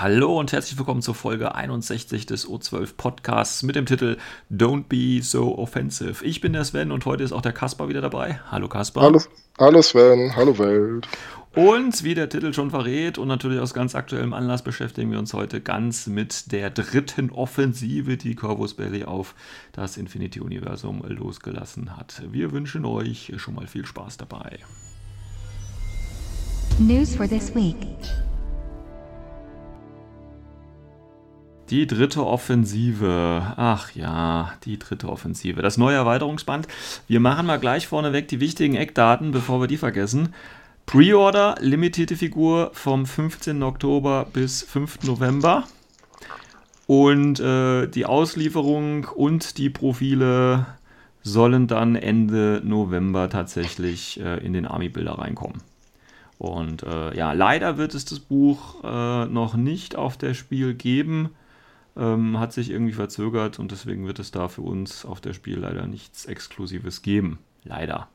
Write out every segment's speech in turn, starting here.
Hallo und herzlich willkommen zur Folge 61 des O12 Podcasts mit dem Titel Don't Be So Offensive. Ich bin der Sven und heute ist auch der Kaspar wieder dabei. Hallo Kaspar. Hallo, hallo Sven, hallo Welt. Und wie der Titel schon verrät und natürlich aus ganz aktuellem Anlass beschäftigen wir uns heute ganz mit der dritten Offensive, die Corvus Belly auf das Infinity-Universum losgelassen hat. Wir wünschen euch schon mal viel Spaß dabei. News for this week. Die dritte Offensive. Ach ja, die dritte Offensive. Das neue Erweiterungsband. Wir machen mal gleich vorneweg die wichtigen Eckdaten, bevor wir die vergessen. Pre-Order, limitierte Figur vom 15. Oktober bis 5. November. Und äh, die Auslieferung und die Profile sollen dann Ende November tatsächlich äh, in den Army-Bilder reinkommen. Und äh, ja, leider wird es das Buch äh, noch nicht auf der Spiel geben. Ähm, hat sich irgendwie verzögert und deswegen wird es da für uns auf der Spiel leider nichts Exklusives geben. Leider.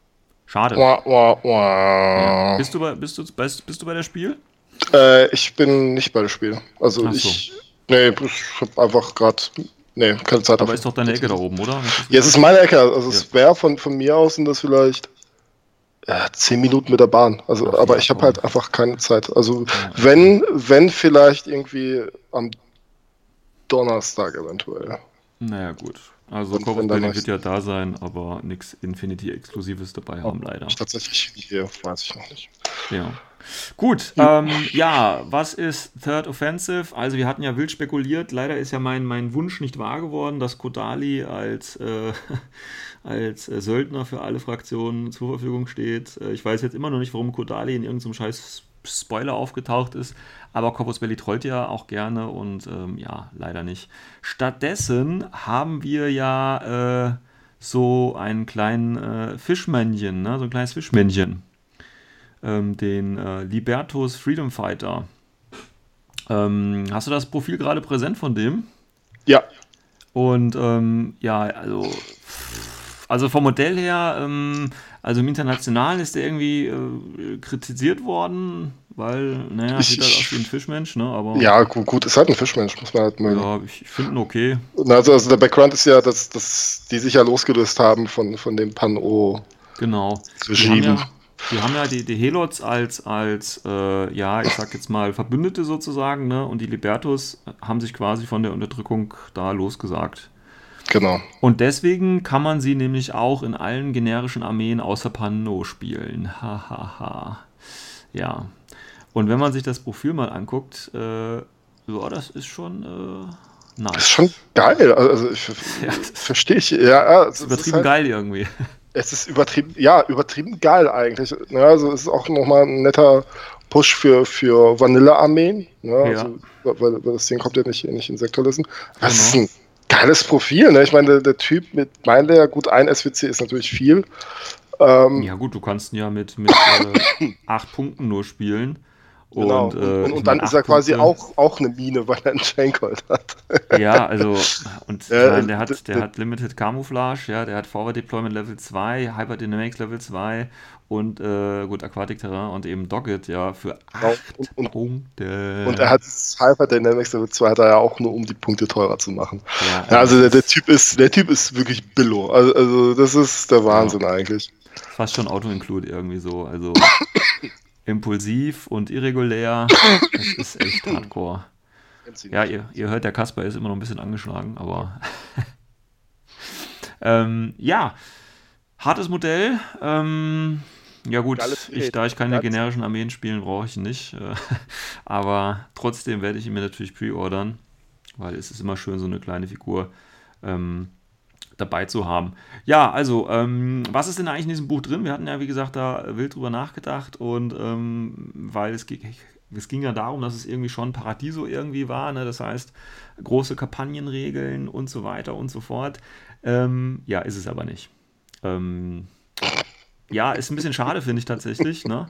Schade. Wah, wah, Ja. wah. Bist, du bei, bist, du, bist, bist du bei der Spiel? Äh, ich bin nicht bei dem Spiel. Also so. ich. Nee, ich hab einfach gerade. Nee, keine Zeit Aber ist doch deine Ecke da oben, oder? Ja, es ist meine Ecke. Also es Ja. wäre von, von mir aus sind das vielleicht äh, zehn Minuten mit der Bahn. Also, Ach, aber ja, ich habe halt einfach keine Zeit. Also Ja. wenn, wenn vielleicht irgendwie am Donnerstag eventuell. Naja, gut. Also dann Belli noch- wird ja da sein, aber nichts Infinity-Exklusives dabei haben, leider. Ich tatsächlich hier, weiß ich noch nicht. Ja. Gut, ähm, ja, was ist Third Offensive? Also wir hatten ja wild spekuliert, leider ist ja mein, mein Wunsch nicht wahr geworden, dass Kodali als, äh, als Söldner für alle Fraktionen zur Verfügung steht. Äh, ich weiß jetzt immer noch nicht, warum Kodali in irgendeinem scheiß Spoiler aufgetaucht ist, aber Corpus Belli trollt ja auch gerne und ähm, ja, leider nicht. Stattdessen haben wir ja äh, so einen kleinen äh, Fischmännchen, ne? so ein kleines Fischmännchen ähm, den äh, Libertus Freedom Fighter. Ähm, hast du das Profil gerade präsent von dem? Ja, Und ähm, ja, also, also vom Modell her, ähm, also im Internationalen ist der irgendwie äh, kritisiert worden, weil, naja, sieht halt aus wie ein Fischmensch, ne? Aber ja, gut, gut, ist halt ein Fischmensch, muss man halt mögen. ja, ich, ich finde ihn okay. Also, also der Background ist ja, dass, dass die sich ja losgelöst haben von, von dem Pan-O. Genau. Regime. ja, die, haben ja die, die Helots als, als äh, ja, ich sag jetzt mal, Verbündete sozusagen, ne? Und die Libertus haben sich quasi von der Unterdrückung da losgesagt. Genau. Und deswegen kann man sie nämlich auch in allen generischen Armeen außer Pano spielen. Hahaha. ja. Und wenn man sich das Profil mal anguckt, äh, ja, das ist schon äh, Das ist nice. schon geil. Also ich Ja. verstehe ich. Ja, ist übertrieben halt, geil irgendwie. Es ist übertrieben, ja, übertrieben geil eigentlich. Ja, also es ist auch nochmal ein netter Push für, für Vanille-Armeen. Ja, also, weil, weil das Ding kommt ja nicht, nicht in Sektorlisten. Das ist Genau. ein geiles Profil. Ne? Ich meine, der, der Typ mit Mindlayer, gut, ein SWC ist natürlich viel. Ähm, Ja gut, du kannst ihn ja mit, mit äh, acht Punkten nur spielen. Genau. Und, äh, und, und dann ist er quasi Punkte- auch, auch eine Mine, weil er einen Chaincolt hat. Ja, also, und Ja, der, hat, der hat Limited Camouflage, ja, der hat Forward Deployment Level 2, Hyperdynamics Level 2 und äh, gut, Aquatic Terrain und eben Dogged, ja, für Genau. 8 Und- und- Punkte. Und er hat Hyper Dynamics Level 2 hat er ja auch nur, um die Punkte teurer zu machen. ja, Ja, also der, der Typ ist, der Typ ist wirklich Billo. Also, also das ist der Wahnsinn eigentlich. fast schon Auto-Include irgendwie so, also impulsiv und irregulär, das ist echt hardcore. Ja, ihr, ihr hört, der Kasper ist immer noch ein bisschen angeschlagen, aber ähm, ja, hartes Modell. Ähm, ja gut, ich, da ich keine generischen Armeen spielen, brauche ich ihn nicht. äh, aber trotzdem werde ich ihn mir natürlich pre-ordern, weil es ist immer schön, so eine kleine Figur ähm, dabei zu haben. Ja, also, ähm, was ist denn eigentlich in diesem Buch drin? Wir hatten ja, wie gesagt, da wild drüber nachgedacht und ähm, weil es, ge- es ging ja darum, dass es irgendwie schon Paradiso irgendwie war, ne? das heißt, große Kampagnenregeln und so weiter und so fort. Ähm, ja, ist es aber nicht. Ähm, ja, ist ein bisschen schade, finde ich tatsächlich, ne?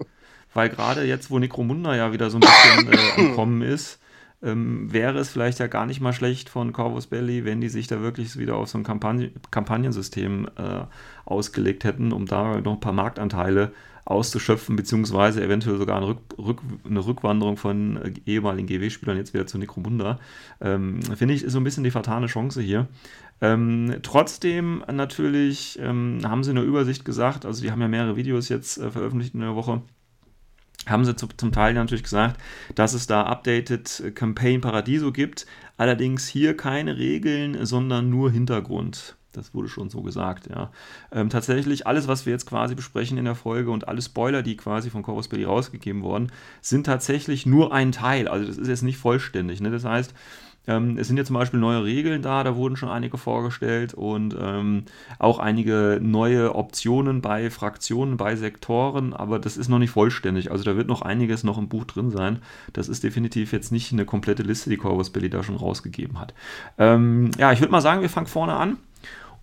Weil gerade jetzt, wo Necromunda ja wieder so ein bisschen äh, entkommen ist, ähm, wäre es vielleicht ja gar nicht mal schlecht von Corvus Belly, wenn die sich da wirklich wieder auf so ein Kampagn Kampagnensystem äh, ausgelegt hätten, um da noch ein paar Marktanteile auszuschöpfen, beziehungsweise eventuell sogar eine, Rück, Rück, eine Rückwanderung von äh, ehemaligen GW-Spielern jetzt wieder zu Necromunda. Ähm, Finde ich, ist so ein bisschen die fatale Chance hier. Ähm, trotzdem natürlich ähm, haben sie eine Übersicht gesagt, also die haben ja mehrere Videos jetzt äh, veröffentlicht in der Woche haben sie zu, zum Teil natürlich gesagt, dass es da Updated Campaign Paradiso gibt. Allerdings hier keine Regeln, sondern nur Hintergrund. Das wurde schon so gesagt, ja. Ähm, tatsächlich, alles, was wir jetzt quasi besprechen in der Folge und alle Spoiler, die quasi von Corvus Belli rausgegeben wurden, sind tatsächlich nur ein Teil. Also das ist jetzt nicht vollständig. Ne? Das heißt, ähm, es sind jetzt zum Beispiel neue Regeln da, da wurden schon einige vorgestellt und ähm, auch einige neue Optionen bei Fraktionen, bei Sektoren, aber das ist noch nicht vollständig. Also da wird noch einiges noch im Buch drin sein. Das ist definitiv jetzt nicht eine komplette Liste, die Corvus Belli da schon rausgegeben hat. Ähm, ja, ich würde mal sagen, wir fangen vorne an.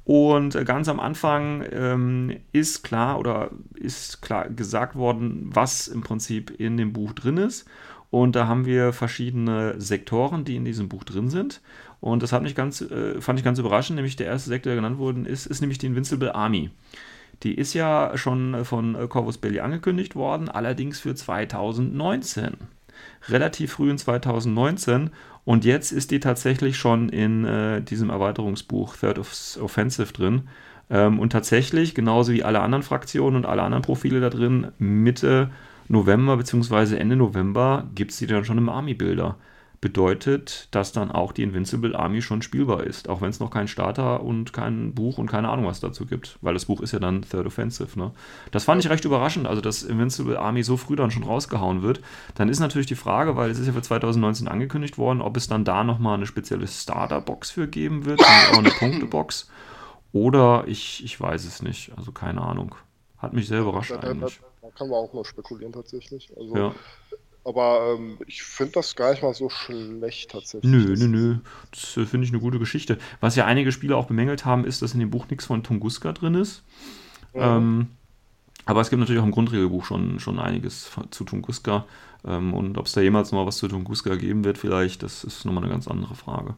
Und ganz am Anfang ähm, ist klar oder ist klar gesagt worden, was im Prinzip in dem Buch drin ist. Und da haben wir verschiedene Sektoren, die in diesem Buch drin sind. Und das hat mich ganz, äh, fand ich ganz überraschend. Nämlich der erste Sektor, der genannt wurde, ist, ist nämlich die Invincible Army. Die ist ja schon von Corvus Belli angekündigt worden, allerdings für 2019. Relativ früh in 2019. Und jetzt ist die tatsächlich schon in äh, diesem Erweiterungsbuch Third Offensive drin. Ähm, und tatsächlich, genauso wie alle anderen Fraktionen und alle anderen Profile da drin, Mitte November bzw. Ende November gibt es die dann schon im Army-Builder. Bedeutet, dass dann auch die Invincible Army schon spielbar ist, auch wenn es noch keinen Starter und kein Buch und keine Ahnung was dazu gibt, weil das Buch ist ja dann Third Offensive. Ne? Das fand ich recht überraschend, also dass Invincible Army so früh dann schon rausgehauen wird. Dann ist natürlich die Frage, weil es ist ja für 2019 angekündigt worden, ob es dann da nochmal eine spezielle Starter-Box für geben wird, auch eine Punktebox. Oder ich, ich weiß es nicht, also keine Ahnung. Hat mich sehr überrascht eigentlich. Kann man auch nur spekulieren tatsächlich. Also, ja. Aber ähm, ich finde das gar nicht mal so schlecht tatsächlich. Nö, nö, nö. Das äh, finde ich eine gute Geschichte. Was ja einige Spieler auch bemängelt haben, ist, dass in dem Buch nichts von Tunguska drin ist. Ja. Ähm, aber es gibt natürlich auch im Grundregelbuch schon, schon einiges zu Tunguska. Ähm, und ob es da jemals noch was zu Tunguska geben wird, vielleicht, das ist nochmal eine ganz andere Frage.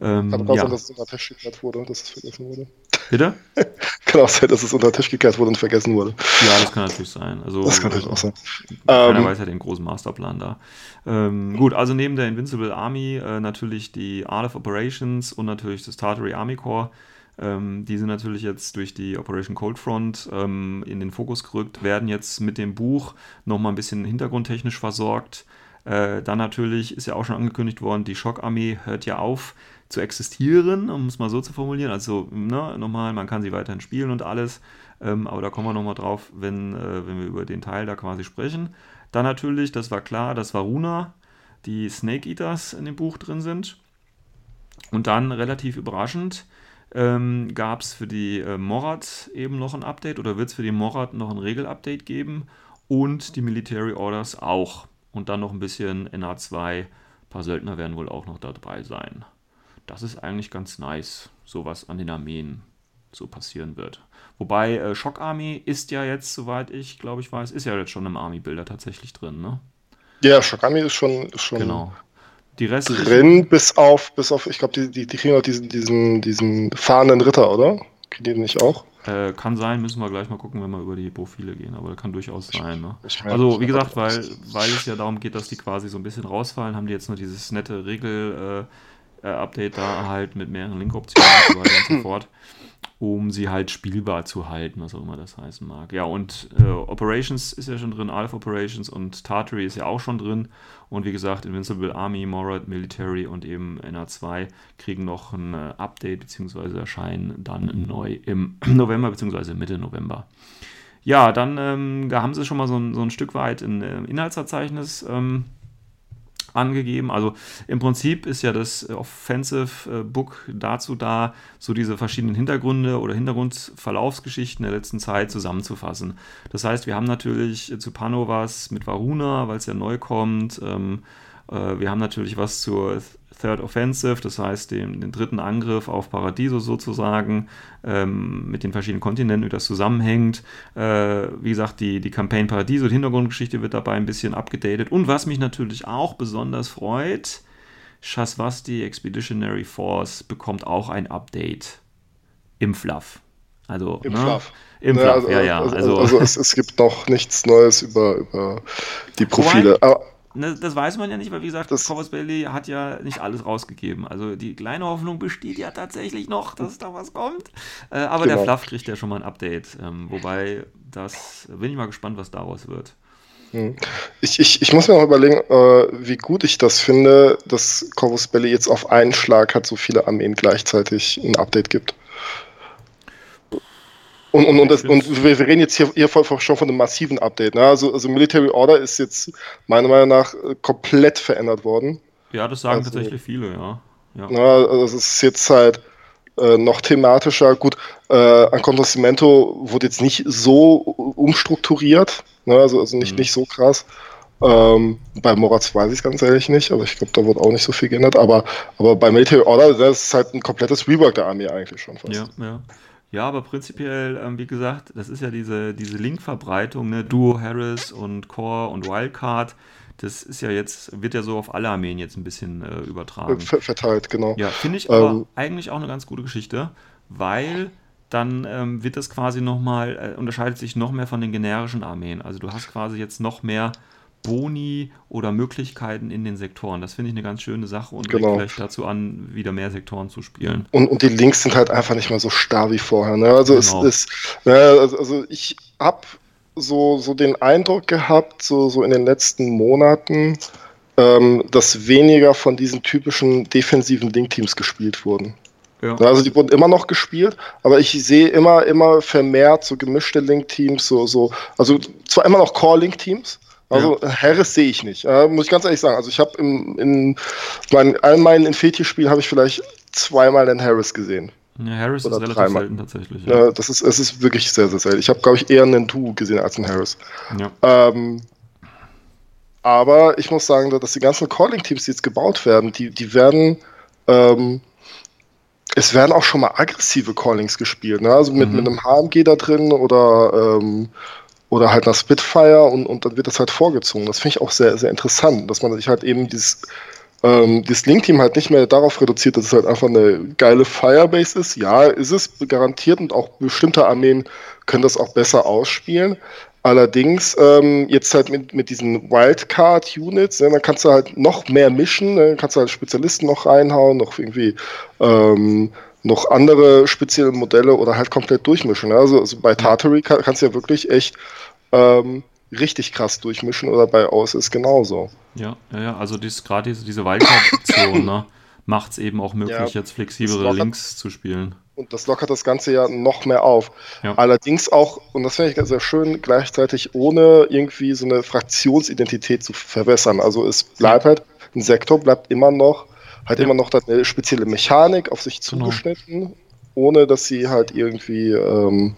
Ähm, Kann auch ja. sein, dass es Tisch gekehrt wurde, dass es vergessen wurde. Bitte? kann auch sein, dass es unter den Tisch gekehrt wurde und vergessen wurde. Ja, das kann natürlich sein. Also, das kann natürlich auch sein. Keiner ähm, weiß ja den großen Masterplan da. Ähm, gut, also neben der Invincible Army äh, natürlich die Art of Operations und natürlich das Tartary Army Corps. Ähm, die sind natürlich jetzt durch die Operation Cold Front ähm, in den Fokus gerückt, werden jetzt mit dem Buch nochmal ein bisschen hintergrundtechnisch versorgt. Äh, dann natürlich ist ja auch schon angekündigt worden, die Schockarmee hört ja auf zu existieren, um es mal so zu formulieren. Also ne, nochmal, man kann sie weiterhin spielen und alles. Ähm, aber da kommen wir nochmal drauf, wenn, äh, wenn wir über den Teil da quasi sprechen. Dann natürlich, das war klar, dass Varuna, die Snake Eaters in dem Buch drin sind. Und dann relativ überraschend ähm, gab es für die äh, Morad eben noch ein Update oder wird es für die Morad noch ein Regel-Update geben und die Military Orders auch. Und dann noch ein bisschen NA2, ein paar Söldner werden wohl auch noch dabei sein. Das ist eigentlich ganz nice, sowas an den Armeen so passieren wird. Wobei äh, Shock Army ist ja jetzt, soweit ich glaube ich weiß, ist ja jetzt schon im Army-Bilder tatsächlich drin, ne? Ja, Shock Army ist schon, ist schon genau. Die Reste drin, bis auf, bis auf, ich glaube, die, die, die kriegen auch diesen, diesen, diesen fahrenden Ritter, oder? Kriegen die nicht auch? Äh, kann sein, müssen wir gleich mal gucken, wenn wir über die Profile gehen, aber kann durchaus sein. Ne? Also, wie gesagt, weil, weil es ja darum geht, dass die quasi so ein bisschen rausfallen, haben die jetzt nur dieses nette Regel- äh, äh, Update da halt mit mehreren Link-Optionen und so weiter und so fort, um sie halt spielbar zu halten, was auch immer das heißen mag. Ja, und äh, Operations ist ja schon drin, Alpha Operations und Tartary ist ja auch schon drin. Und wie gesagt, Invincible Army, Morad Military und eben NA2 kriegen noch ein äh, Update beziehungsweise erscheinen dann neu im November beziehungsweise Mitte November. Ja, dann ähm, da haben sie schon mal so ein, so ein Stück weit ein äh, Inhaltsverzeichnis ähm, angegeben. Also im Prinzip ist ja das Offensive äh, Book dazu da, so diese verschiedenen Hintergründe oder Hintergrundverlaufsgeschichten der letzten Zeit zusammenzufassen. Das heißt, wir haben natürlich zu Panovas mit Varuna, weil es ja neu kommt, ähm, Äh, wir haben natürlich was zur Third Offensive, das heißt den, den dritten Angriff auf Paradiso sozusagen, ähm, mit den verschiedenen Kontinenten, wie das zusammenhängt. Äh, wie gesagt, die, die Campaign Paradiso, die Hintergrundgeschichte wird dabei ein bisschen abgedatet. Und was mich natürlich auch besonders freut, Shasvasti Expeditionary Force bekommt auch ein Update im Fluff. Also, Im ne? Fluff. Im ja, Fluff, also, ja, ja. Also, Also, also es, es gibt noch nichts Neues über, über die Profile. Aber, Ne, das weiß man ja nicht, weil wie gesagt, Das- Corvus Belli hat ja nicht alles rausgegeben. Also die kleine Hoffnung besteht ja tatsächlich noch, dass da was kommt. Äh, aber der Genau. Fluff kriegt ja schon mal ein Update. Ähm, wobei, das bin ich mal gespannt, was daraus wird. hm. ich, ich, ich muss mir auch überlegen, äh, wie gut ich das finde, dass Corvus Belli jetzt auf einen Schlag hat so viele Armeen gleichzeitig ein Update gibt. Und, und, und, das, und wir, reden jetzt hier, hier schon von einem massiven Update. Ne? Also, also Military Order ist jetzt meiner Meinung nach äh, komplett verändert worden. Ja, das sagen Also- tatsächlich viele, ja. ja. Ne? Also es ist jetzt halt äh, noch thematischer. Gut, äh, an Contosimento wurde jetzt nicht so umstrukturiert, ne? also, also nicht, Mhm. nicht so krass. Ähm, bei Moraz weiß ich es ganz ehrlich nicht, aber ich glaube, da wurde auch nicht so viel geändert. Aber, aber bei Military Order, das ist halt ein komplettes Rework der Armee eigentlich schon fast. Ja, ja. Ja, aber prinzipiell, ähm, wie gesagt, das ist ja diese, diese Linkverbreitung, ne? Duo Harris und Core und Wildcard. Das ist ja jetzt, wird ja so auf alle Armeen jetzt ein bisschen äh, übertragen. Ver- Verteilt, genau. Ja, finde ich aber Ähm, eigentlich auch eine ganz gute Geschichte, weil dann ähm, wird das quasi nochmal, äh, unterscheidet sich noch mehr von den generischen Armeen. Also du hast quasi jetzt noch mehr Boni oder Möglichkeiten in den Sektoren. Das finde ich eine ganz schöne Sache und Genau. vielleicht dazu an, wieder mehr Sektoren zu spielen. Und, und die Links sind halt einfach nicht mehr so starr wie vorher. Ne? Also, Genau. es ist, ne, also, also ich habe so, so den Eindruck gehabt, so, so in den letzten Monaten, ähm, dass weniger von diesen typischen defensiven Link-Teams gespielt wurden. Ja. Ne, Also die wurden immer noch gespielt, aber ich sehe immer, immer vermehrt so gemischte Link-Teams, so, so, also zwar immer noch Core-Link-Teams, also Harris sehe ich nicht, äh, muss ich ganz ehrlich sagen. Also ich habe in, in meinen, all meinen Infinity-Spielen habe ich vielleicht zweimal den Harris gesehen. Ja, Harris Oder ist relativ dreimal. selten tatsächlich. Ja. Äh, das ist, es ist wirklich sehr, sehr selten. Ich habe, glaube ich, eher einen Du gesehen als einen Harris. Ja. Ähm, aber ich muss sagen, dass die ganzen Calling-Teams, die jetzt gebaut werden, die, die werden, ähm, es werden auch schon mal aggressive Callings gespielt, ne? Also mit, Mhm. mit einem HMG da drin oder, ähm, oder halt einer Spitfire und, und dann wird das halt vorgezogen. Das finde ich auch sehr, sehr interessant, dass man sich halt eben dieses, ähm, dieses Link-Team halt nicht mehr darauf reduziert, dass es halt einfach eine geile Firebase ist. Ja, ist es garantiert und auch bestimmte Armeen können das auch besser ausspielen. Allerdings ähm, jetzt halt mit, mit diesen Wildcard-Units, ne, dann kannst du halt noch mehr mischen, ne, kannst du halt Spezialisten noch reinhauen, noch irgendwie ähm, noch andere spezielle Modelle oder halt komplett durchmischen. Also, also bei Tartary kann, kannst du ja wirklich echt ähm, richtig krass durchmischen oder bei Aus ist genauso. Ja, ja, ja, also dies, gerade diese, diese Wildcard-Option ne, macht es eben auch möglich, Ja, jetzt flexiblere Links zu spielen. Und das lockert das Ganze ja noch mehr auf. Ja. Allerdings auch, und das finde ich sehr schön, gleichzeitig ohne irgendwie so eine Fraktionsidentität zu verwässern. Also es bleibt halt, ein Sektor bleibt immer noch, hat Ja. immer noch eine spezielle Mechanik auf sich Genau. zugeschnitten, ohne dass sie halt irgendwie ähm,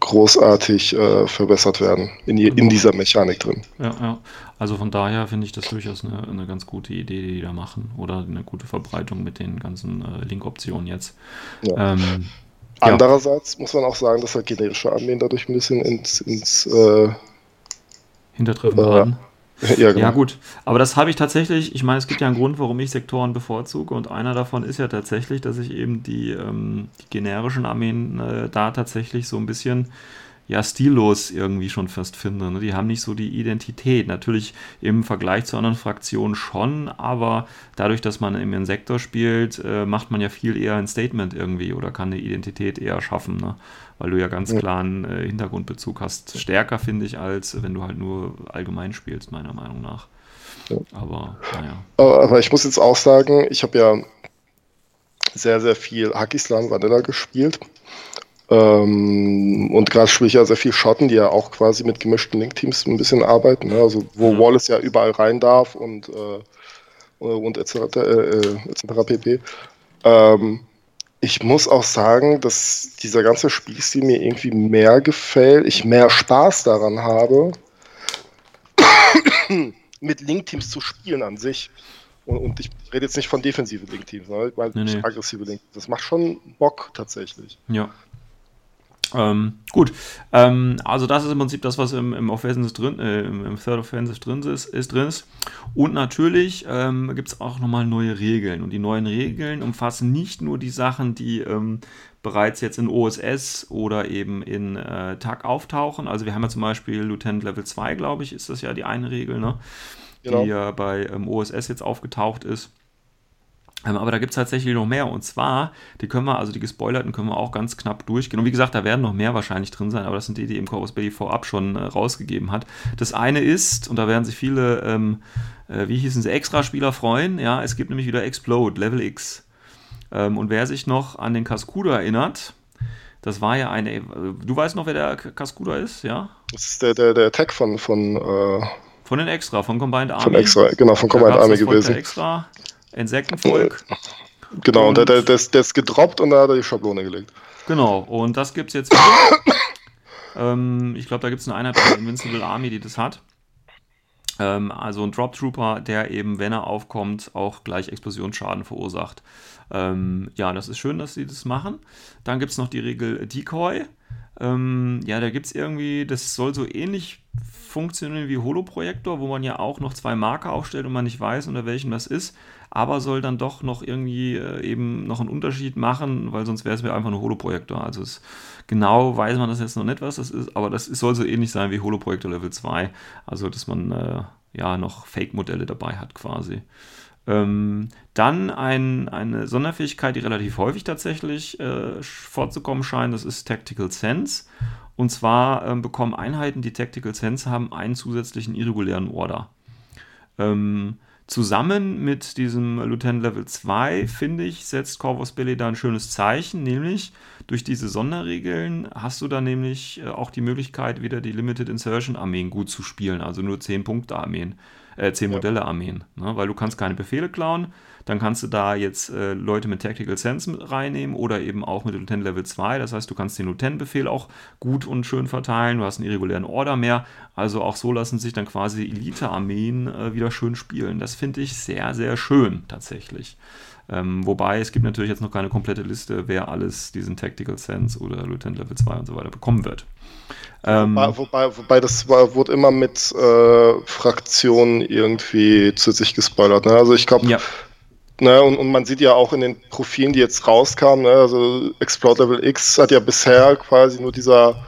großartig äh, verbessert werden in, die, in Genau. dieser Mechanik drin. Ja, ja. Also von daher finde ich das durchaus eine, eine ganz gute Idee, die die da machen. Oder eine gute Verbreitung mit den ganzen äh, Link-Optionen jetzt. Ja. Ähm. Andererseits muss man auch sagen, dass halt generische Armeen dadurch ein bisschen ins, ins äh, Hintertreffen Äh. ja, genau. Ja, gut. Aber das habe ich tatsächlich, ich meine, es gibt ja einen Grund, warum ich Sektoren bevorzuge. Und einer davon ist ja tatsächlich, dass ich eben die, ähm, die generischen Armeen äh, da tatsächlich so ein bisschen ja, stillos irgendwie schon fast finde. Ne? Die haben nicht so die Identität. Natürlich im Vergleich zu anderen Fraktionen schon, aber dadurch, dass man im Sektor spielt, äh, macht man ja viel eher ein Statement irgendwie oder kann eine Identität eher schaffen, ne? weil du ja ganz Ja. klar einen äh, Hintergrundbezug hast. Stärker finde ich, als wenn du halt nur allgemein spielst, meiner Meinung nach. Ja. Aber naja. Aber, ich muss jetzt auch sagen, ich habe ja sehr, sehr viel Hakislan Vanilla gespielt. Ähm, und gerade spiele ich ja sehr viel Schotten, die ja auch quasi mit gemischten Link-Teams ein bisschen arbeiten. Ne? Also wo Ja. Wallace ja überall rein darf und, äh, und etc. Äh, äh, etc. pp. Ähm, ich muss auch sagen, dass dieser ganze Spielstil mir irgendwie mehr gefällt, ich mehr Spaß daran habe, mit Link-Teams zu spielen an sich. Und, und, ich rede jetzt nicht von defensive Link-Teams, ne? weil nee, nee. aggressive Link. Das macht schon Bock tatsächlich. Ja. Ähm, gut, ähm, also das ist im Prinzip das, was im, im Offensive drin, äh, im, Third Offensive drin ist, ist drin ist. Und natürlich ähm, gibt es auch nochmal neue Regeln. Und die neuen Regeln umfassen nicht nur die Sachen, die ähm, bereits jetzt in OSS oder eben in äh, TAG auftauchen. Also wir haben ja zum Beispiel Lieutenant Level 2, glaube ich, ist das ja die eine Regel, ne? Genau. die ja bei ähm, OSS jetzt aufgetaucht ist. Ähm, aber da gibt es tatsächlich noch mehr. Und zwar, die können wir, also die gespoilerten können wir auch ganz knapp durchgehen. Und wie gesagt, da werden noch mehr wahrscheinlich drin sein, aber das sind die, die im Corvus Belly vorab schon äh, rausgegeben hat. Das eine ist, und da werden sich viele, ähm, äh, wie hießen sie, Extraspieler freuen, ja, es gibt nämlich wieder Explode, Level X. Ähm, und wer sich noch an den Cascuda erinnert, das war ja eine, äh, du weißt noch, wer der Cascuda ist, ja? Das ist der, der, der Attack von, von äh von den Extra, von Combined Army. Von Extra, genau, von Combined Army gewesen. Extra. Insektenvolk. Genau, und, und der, der, der, ist gedroppt und da hat er die Schablone gelegt. Genau, und das gibt es jetzt ähm, ich glaube, da gibt es eine Einheit von der Invincible Army, die das hat. Ähm, also ein Drop Trooper, der eben, wenn er aufkommt, auch gleich Explosionsschaden verursacht. Ähm, ja, das ist schön, dass sie das machen. Dann gibt es noch die Regel Decoy. Ähm, ja, da gibt es irgendwie, das soll so ähnlich funktionieren wie Holoprojektor, wo man ja auch noch zwei Marker aufstellt und man nicht weiß, unter welchen das ist, aber soll dann doch noch irgendwie äh, eben noch einen Unterschied machen, weil sonst wäre es einfach nur Holoprojektor. Also es, genau weiß man das jetzt noch nicht, was das ist, aber das soll so ähnlich sein wie Holoprojektor Level 2. Also dass man äh, ja noch Fake-Modelle dabei hat quasi. Ähm, dann ein, eine Sonderfähigkeit, die relativ häufig tatsächlich äh, vorzukommen scheint, das ist Tactical Sense. Und zwar ähm, bekommen Einheiten, die Tactical Sense haben, einen zusätzlichen irregulären Order. Ähm, zusammen mit diesem Lieutenant Level 2, finde ich, setzt Corvus Belli da ein schönes Zeichen, nämlich durch diese Sonderregeln hast du dann nämlich äh, auch die Möglichkeit, wieder die Limited Insertion Armeen gut zu spielen, also nur 10 Punkte Armeen äh, 10 ja. Modelle Armeen, ne? weil du kannst keine Befehle klauen, dann kannst du da jetzt äh, Leute mit Tactical Sense mit reinnehmen oder eben auch mit Lieutenant Level 2, das heißt, du kannst den Lieutenant-Befehl auch gut und schön verteilen, du hast einen irregulären Order mehr, also auch so lassen sich dann quasi Elite-Armeen äh, wieder schön spielen. Das finde ich sehr, sehr schön tatsächlich. Ähm, wobei es gibt natürlich jetzt noch keine komplette Liste, wer alles diesen Tactical Sense oder Lieutenant Level 2 und so weiter bekommen wird. Ähm, wobei, wobei, wobei, das war, wurde immer mit äh, Fraktionen irgendwie zu sich gespoilert. Ne? Also ich glaube, ja. Ne, und, und, man sieht ja auch in den Profilen, die jetzt rauskamen, ne, also Explode Level X hat ja bisher quasi nur dieser,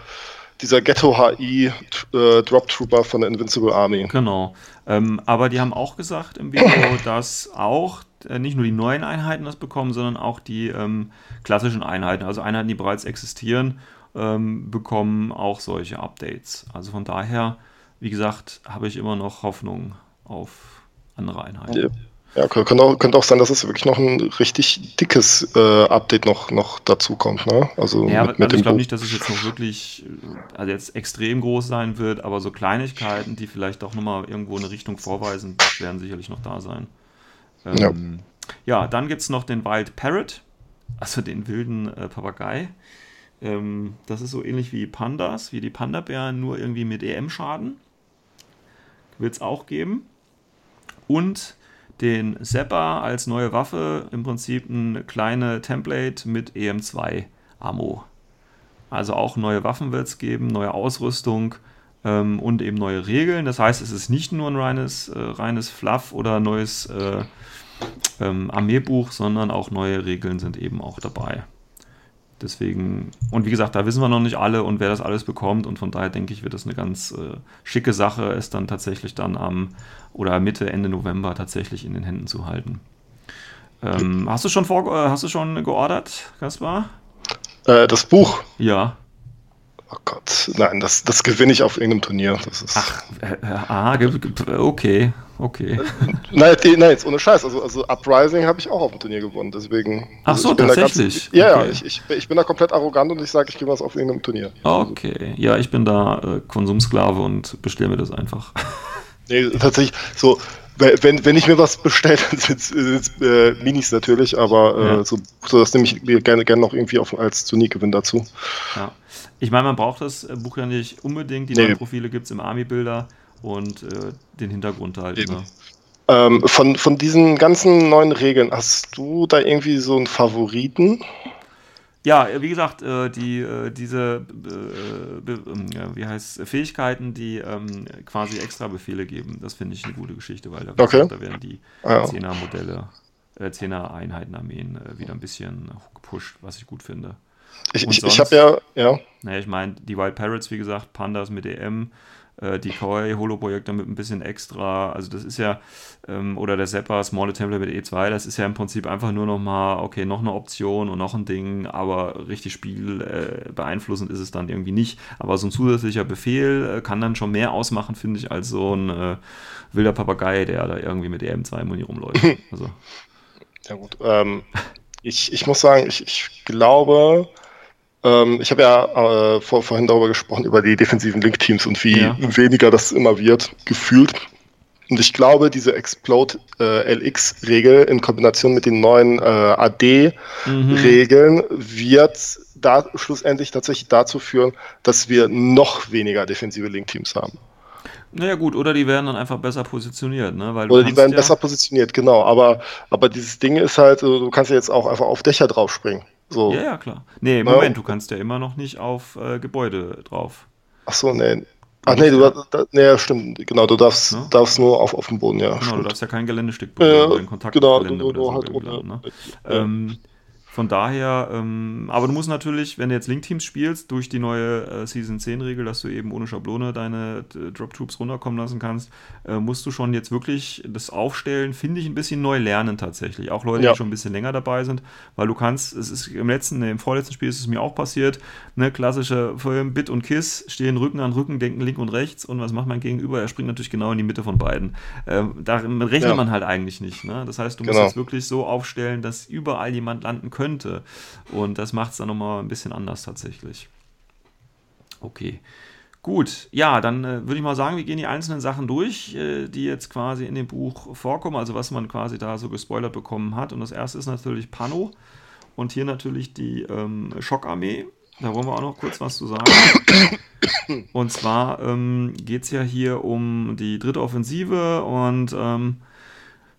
dieser Ghetto-HI äh, Drop Trooper von der Invincible Army. Genau. Ähm, aber die haben auch gesagt im Video, dass auch äh, nicht nur die neuen Einheiten das bekommen, sondern auch die ähm, klassischen Einheiten, also Einheiten, die bereits existieren ähm, bekommen auch solche Updates. Also von daher, wie gesagt, habe ich immer noch Hoffnung auf andere Einheiten. Ja. Ja, könnte auch, könnte auch sein, dass es wirklich noch ein richtig dickes äh, Update noch, noch dazu kommt. Ne? Also, ja, mit, mit also ich glaube nicht, dass es jetzt noch wirklich äh, also jetzt extrem groß sein wird, aber so Kleinigkeiten, die vielleicht doch nochmal irgendwo eine Richtung vorweisen, werden sicherlich noch da sein. Ähm, ja. ja, dann gibt es noch den Wild Parrot, also den wilden äh, Papagei. Ähm, das ist so ähnlich wie Pandas, wie die Panda-Bären, nur irgendwie mit EM-Schaden. Wird es auch geben. Und den Zapper als neue Waffe, im Prinzip ein kleine Template mit EM2-Ammo. Also auch neue Waffen wird es geben, neue Ausrüstung ähm, und eben neue Regeln. Das heißt, es ist nicht nur ein reines, äh, reines Fluff oder neues äh, ähm, Armeebuch, sondern auch neue Regeln sind eben auch dabei. Deswegen, und wie gesagt, da wissen wir noch nicht alle und wer das alles bekommt. Und von daher denke ich, wird das eine ganz äh, schicke Sache, es dann tatsächlich dann am oder Mitte, Ende November tatsächlich in den Händen zu halten. Ähm, hast du schon vor, äh, hast du schon geordert, Kaspar? Äh, das Buch? Ja. Oh Gott, nein, das, das gewinne ich auf irgendeinem Turnier. Das ist Ach, äh, äh ah, okay, okay. nein, nein, jetzt ohne Scheiß. Also, also Uprising habe ich auch auf dem Turnier gewonnen, deswegen. Ach also so, tatsächlich. Ganz, ja, okay. ja, ich, ich, ich, bin da komplett arrogant und ich sage, ich gebe was auf irgendeinem Turnier. Okay, ja, ich bin da äh, Konsumsklave und bestelle mir das einfach. nee, tatsächlich, so, wenn, wenn ich mir was bestelle, dann sind es äh, Minis natürlich, aber äh, ja. so, so das nehme ich gerne, gerne noch irgendwie auf, als Turniergewinn dazu. Ja. Ich meine, man braucht das Buch ja nicht unbedingt. Die nee. neuen Profile gibt es im Army-Bilder. Und äh, den Hintergrund halt. Ne? Ähm, von, von diesen ganzen neuen Regeln, hast du da irgendwie so einen Favoriten? Ja, wie gesagt, äh, die, äh, diese, äh, ähm, wie heißt Fähigkeiten, die ähm, quasi extra Befehle geben, das finde ich eine gute Geschichte, weil da, okay. da werden die ah, 10er-Modelle, äh, 10er-Einheiten-Armeen äh, wieder ein bisschen gepusht, was ich gut finde. Ich, ich, ich habe ja, ja. Naja, ich meine, die Wild Pirates, wie gesagt, Pandas mit EM, äh, die Kawaii-Holo-Projekte mit ein bisschen extra, also das ist ja, ähm, oder der Zepper Small Template mit E2, das ist ja im Prinzip einfach nur nochmal, okay, noch eine Option und noch ein Ding, aber richtig Spiel äh, beeinflussend ist es dann irgendwie nicht. Aber so ein zusätzlicher Befehl äh, kann dann schon mehr ausmachen, finde ich, als so ein äh, wilder Papagei, der da irgendwie mit EM2-Muni rumläuft. Also. Ja gut, ähm, ich, ich muss sagen, ich, ich glaube, ähm, ich habe ja äh, vor, vorhin darüber gesprochen, über die defensiven Link-Teams und wie ja. weniger das immer wird, gefühlt. Und ich glaube, diese Explode äh, LX-Regel in Kombination mit den neuen äh, AD-Regeln mhm. wird da schlussendlich tatsächlich dazu führen, dass wir noch weniger defensive Link-Teams haben. Naja gut, oder die werden dann einfach besser positioniert, ne? Weil oder die werden ja besser positioniert, genau. Aber, aber dieses Ding ist halt, du kannst ja jetzt auch einfach auf Dächer draufspringen. So. Ja, ja, klar. Nee, Moment, ja. du kannst ja immer noch nicht auf äh, Gebäude drauf. Ach so, nee. Ach nee, du, da, nee, stimmt, genau, du darfst, ja? darfst nur auf, auf dem Boden, ja. Genau, stimmt. du darfst ja kein Geländestück berühren, äh, Kontakt genau, du, du, du halt ohne, ne? ähm, von daher, ähm, aber du musst natürlich, wenn du jetzt Link-Teams spielst, durch die neue äh, Season 10-Regel, dass du eben ohne Schablone deine äh, Drop-Troops runterkommen lassen kannst, äh, musst du schon jetzt wirklich das Aufstellen, finde ich, ein bisschen neu lernen tatsächlich. Auch Leute, ja. die schon ein bisschen länger dabei sind, weil du kannst, es ist im letzten, im vorletzten Spiel ist es mir auch passiert, ne, klassische Film, Bit und Kiss stehen Rücken an Rücken, denken links und rechts und was macht mein Gegenüber? Er springt natürlich genau in die Mitte von beiden. Ähm, da rechnet ja. man halt eigentlich nicht. Ne? Das heißt, du musst genau. jetzt wirklich so aufstellen, dass überall jemand landen könnte könnte. Und das macht es dann nochmal ein bisschen anders tatsächlich. Okay. Gut, ja, dann äh, würde ich mal sagen, wir gehen die einzelnen Sachen durch, äh, die jetzt quasi in dem Buch vorkommen, also was man quasi da so gespoilert bekommen hat. Und das erste ist natürlich Pano und hier natürlich die ähm, Schockarmee. Da wollen wir auch noch kurz was zu sagen. Und zwar ähm, geht es ja hier um die dritte Offensive und ähm,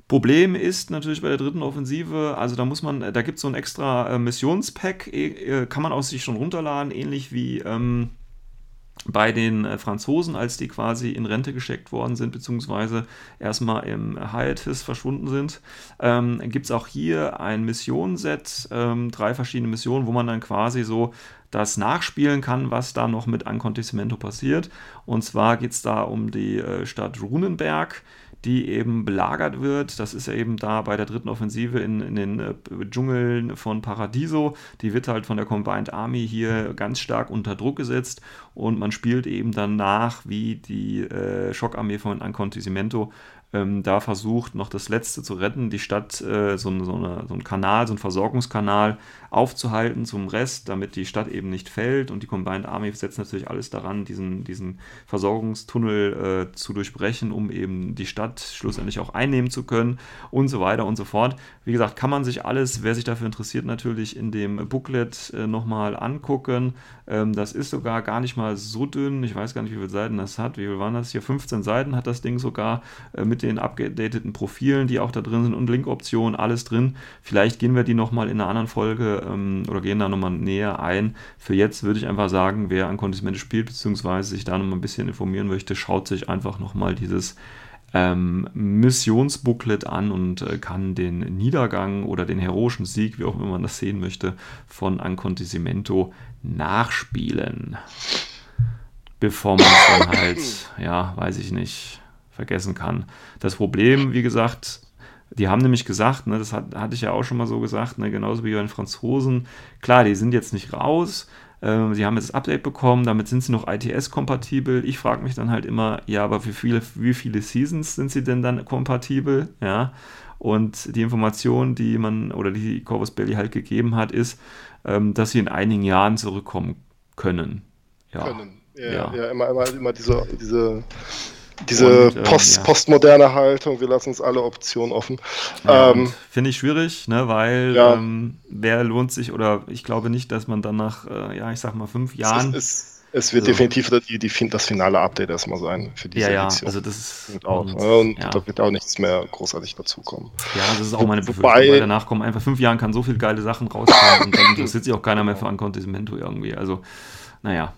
Problem ist natürlich bei der dritten Offensive, also da muss man, da gibt es so ein extra äh, Missionspack, äh, kann man auch sich schon runterladen, ähnlich wie ähm, bei den äh, Franzosen, als die quasi in Rente gesteckt worden sind, beziehungsweise erstmal im Hiatus verschwunden sind, ähm, gibt es auch hier ein Missionenset, ähm, drei verschiedene Missionen, wo man dann quasi so das nachspielen kann, was da noch mit Ancontissimento passiert. Und zwar geht es da um die äh, Stadt Runenberg die eben belagert wird. Das ist eben da bei der dritten Offensive in, in den äh, Dschungeln von Paradiso. Die wird halt von der Combined Army hier ganz stark unter Druck gesetzt und man spielt eben dann nach, wie die äh, Schockarmee von Ancontisimento ähm, da versucht, noch das Letzte zu retten, die Stadt, äh, so, so, eine, so einen Kanal, so einen Versorgungskanal aufzuhalten zum Rest, damit die Stadt eben nicht fällt. Und die Combined Army setzt natürlich alles daran, diesen, diesen Versorgungstunnel äh, zu durchbrechen, um eben die Stadt schlussendlich auch einnehmen zu können und so weiter und so fort. Wie gesagt, kann man sich alles, wer sich dafür interessiert, natürlich in dem Booklet äh, nochmal angucken. Ähm, das ist sogar gar nicht mal so dünn. Ich weiß gar nicht, wie viele Seiten das hat. Wie viel waren das hier? 15 Seiten hat das Ding sogar äh, mit den abgedateten Profilen, die auch da drin sind und Linkoptionen, alles drin. Vielleicht gehen wir die nochmal in einer anderen Folge ähm, oder gehen da nochmal näher ein. Für jetzt würde ich einfach sagen, wer an Kontismente spielt, beziehungsweise sich da nochmal ein bisschen informieren möchte, schaut sich einfach nochmal dieses ähm, Missionsbooklet an und äh, kann den Niedergang oder den heroischen Sieg, wie auch immer man das sehen möchte, von Ancontisimento nachspielen. Bevor man dann halt, ja, weiß ich nicht, vergessen kann. Das Problem, wie gesagt, die haben nämlich gesagt, ne, das hat, hatte ich ja auch schon mal so gesagt, ne, genauso wie bei den Franzosen, klar, die sind jetzt nicht raus, äh, sie haben jetzt das Update bekommen, damit sind sie noch ITS-kompatibel. Ich frage mich dann halt immer, ja, aber für viele, wie viele Seasons sind sie denn dann kompatibel? Ja, und die Information, die man oder die Corvus Belly halt gegeben hat, ist, ähm, dass sie in einigen Jahren zurückkommen können. Ja, können. Ja, ja. ja immer, immer, immer diese, diese diese und, ähm, Post, ja. postmoderne Haltung, wir lassen uns alle Optionen offen. Ja, ähm, Finde ich schwierig, ne, weil ja. ähm, wer lohnt sich, oder ich glaube nicht, dass man dann nach, äh, ja, ich sag mal, fünf Jahren. Es ist, Es wird Also- definitiv die, die, das finale Update erstmal sein für diese Ja, ja, Edition. also das ist. auch, und, ne? und da wird auch nichts mehr großartig dazukommen. Ja, das ist auch meine Befürchtung. wobei- weil danach kommen einfach fünf Jahren kann so viel geile Sachen rauskommen und dann interessiert sich auch keiner mehr für Ancontismento irgendwie. Also, naja.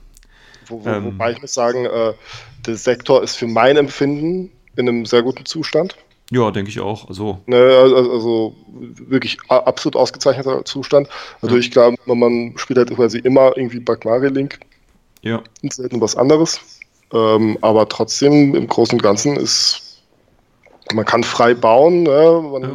Wo, wo, Ähm. wobei ich muss sagen, äh, der Sektor ist für mein Empfinden in einem sehr guten Zustand. Ja, denke ich auch. Also, Ne, also, also wirklich absolut ausgezeichneter Zustand. Also Ja. ich glaube, man spielt halt quasi immer irgendwie Bagmari Link ja, und selten was anderes. Ähm, aber trotzdem im Großen und Ganzen ist, man kann frei bauen, ne? man, Ja.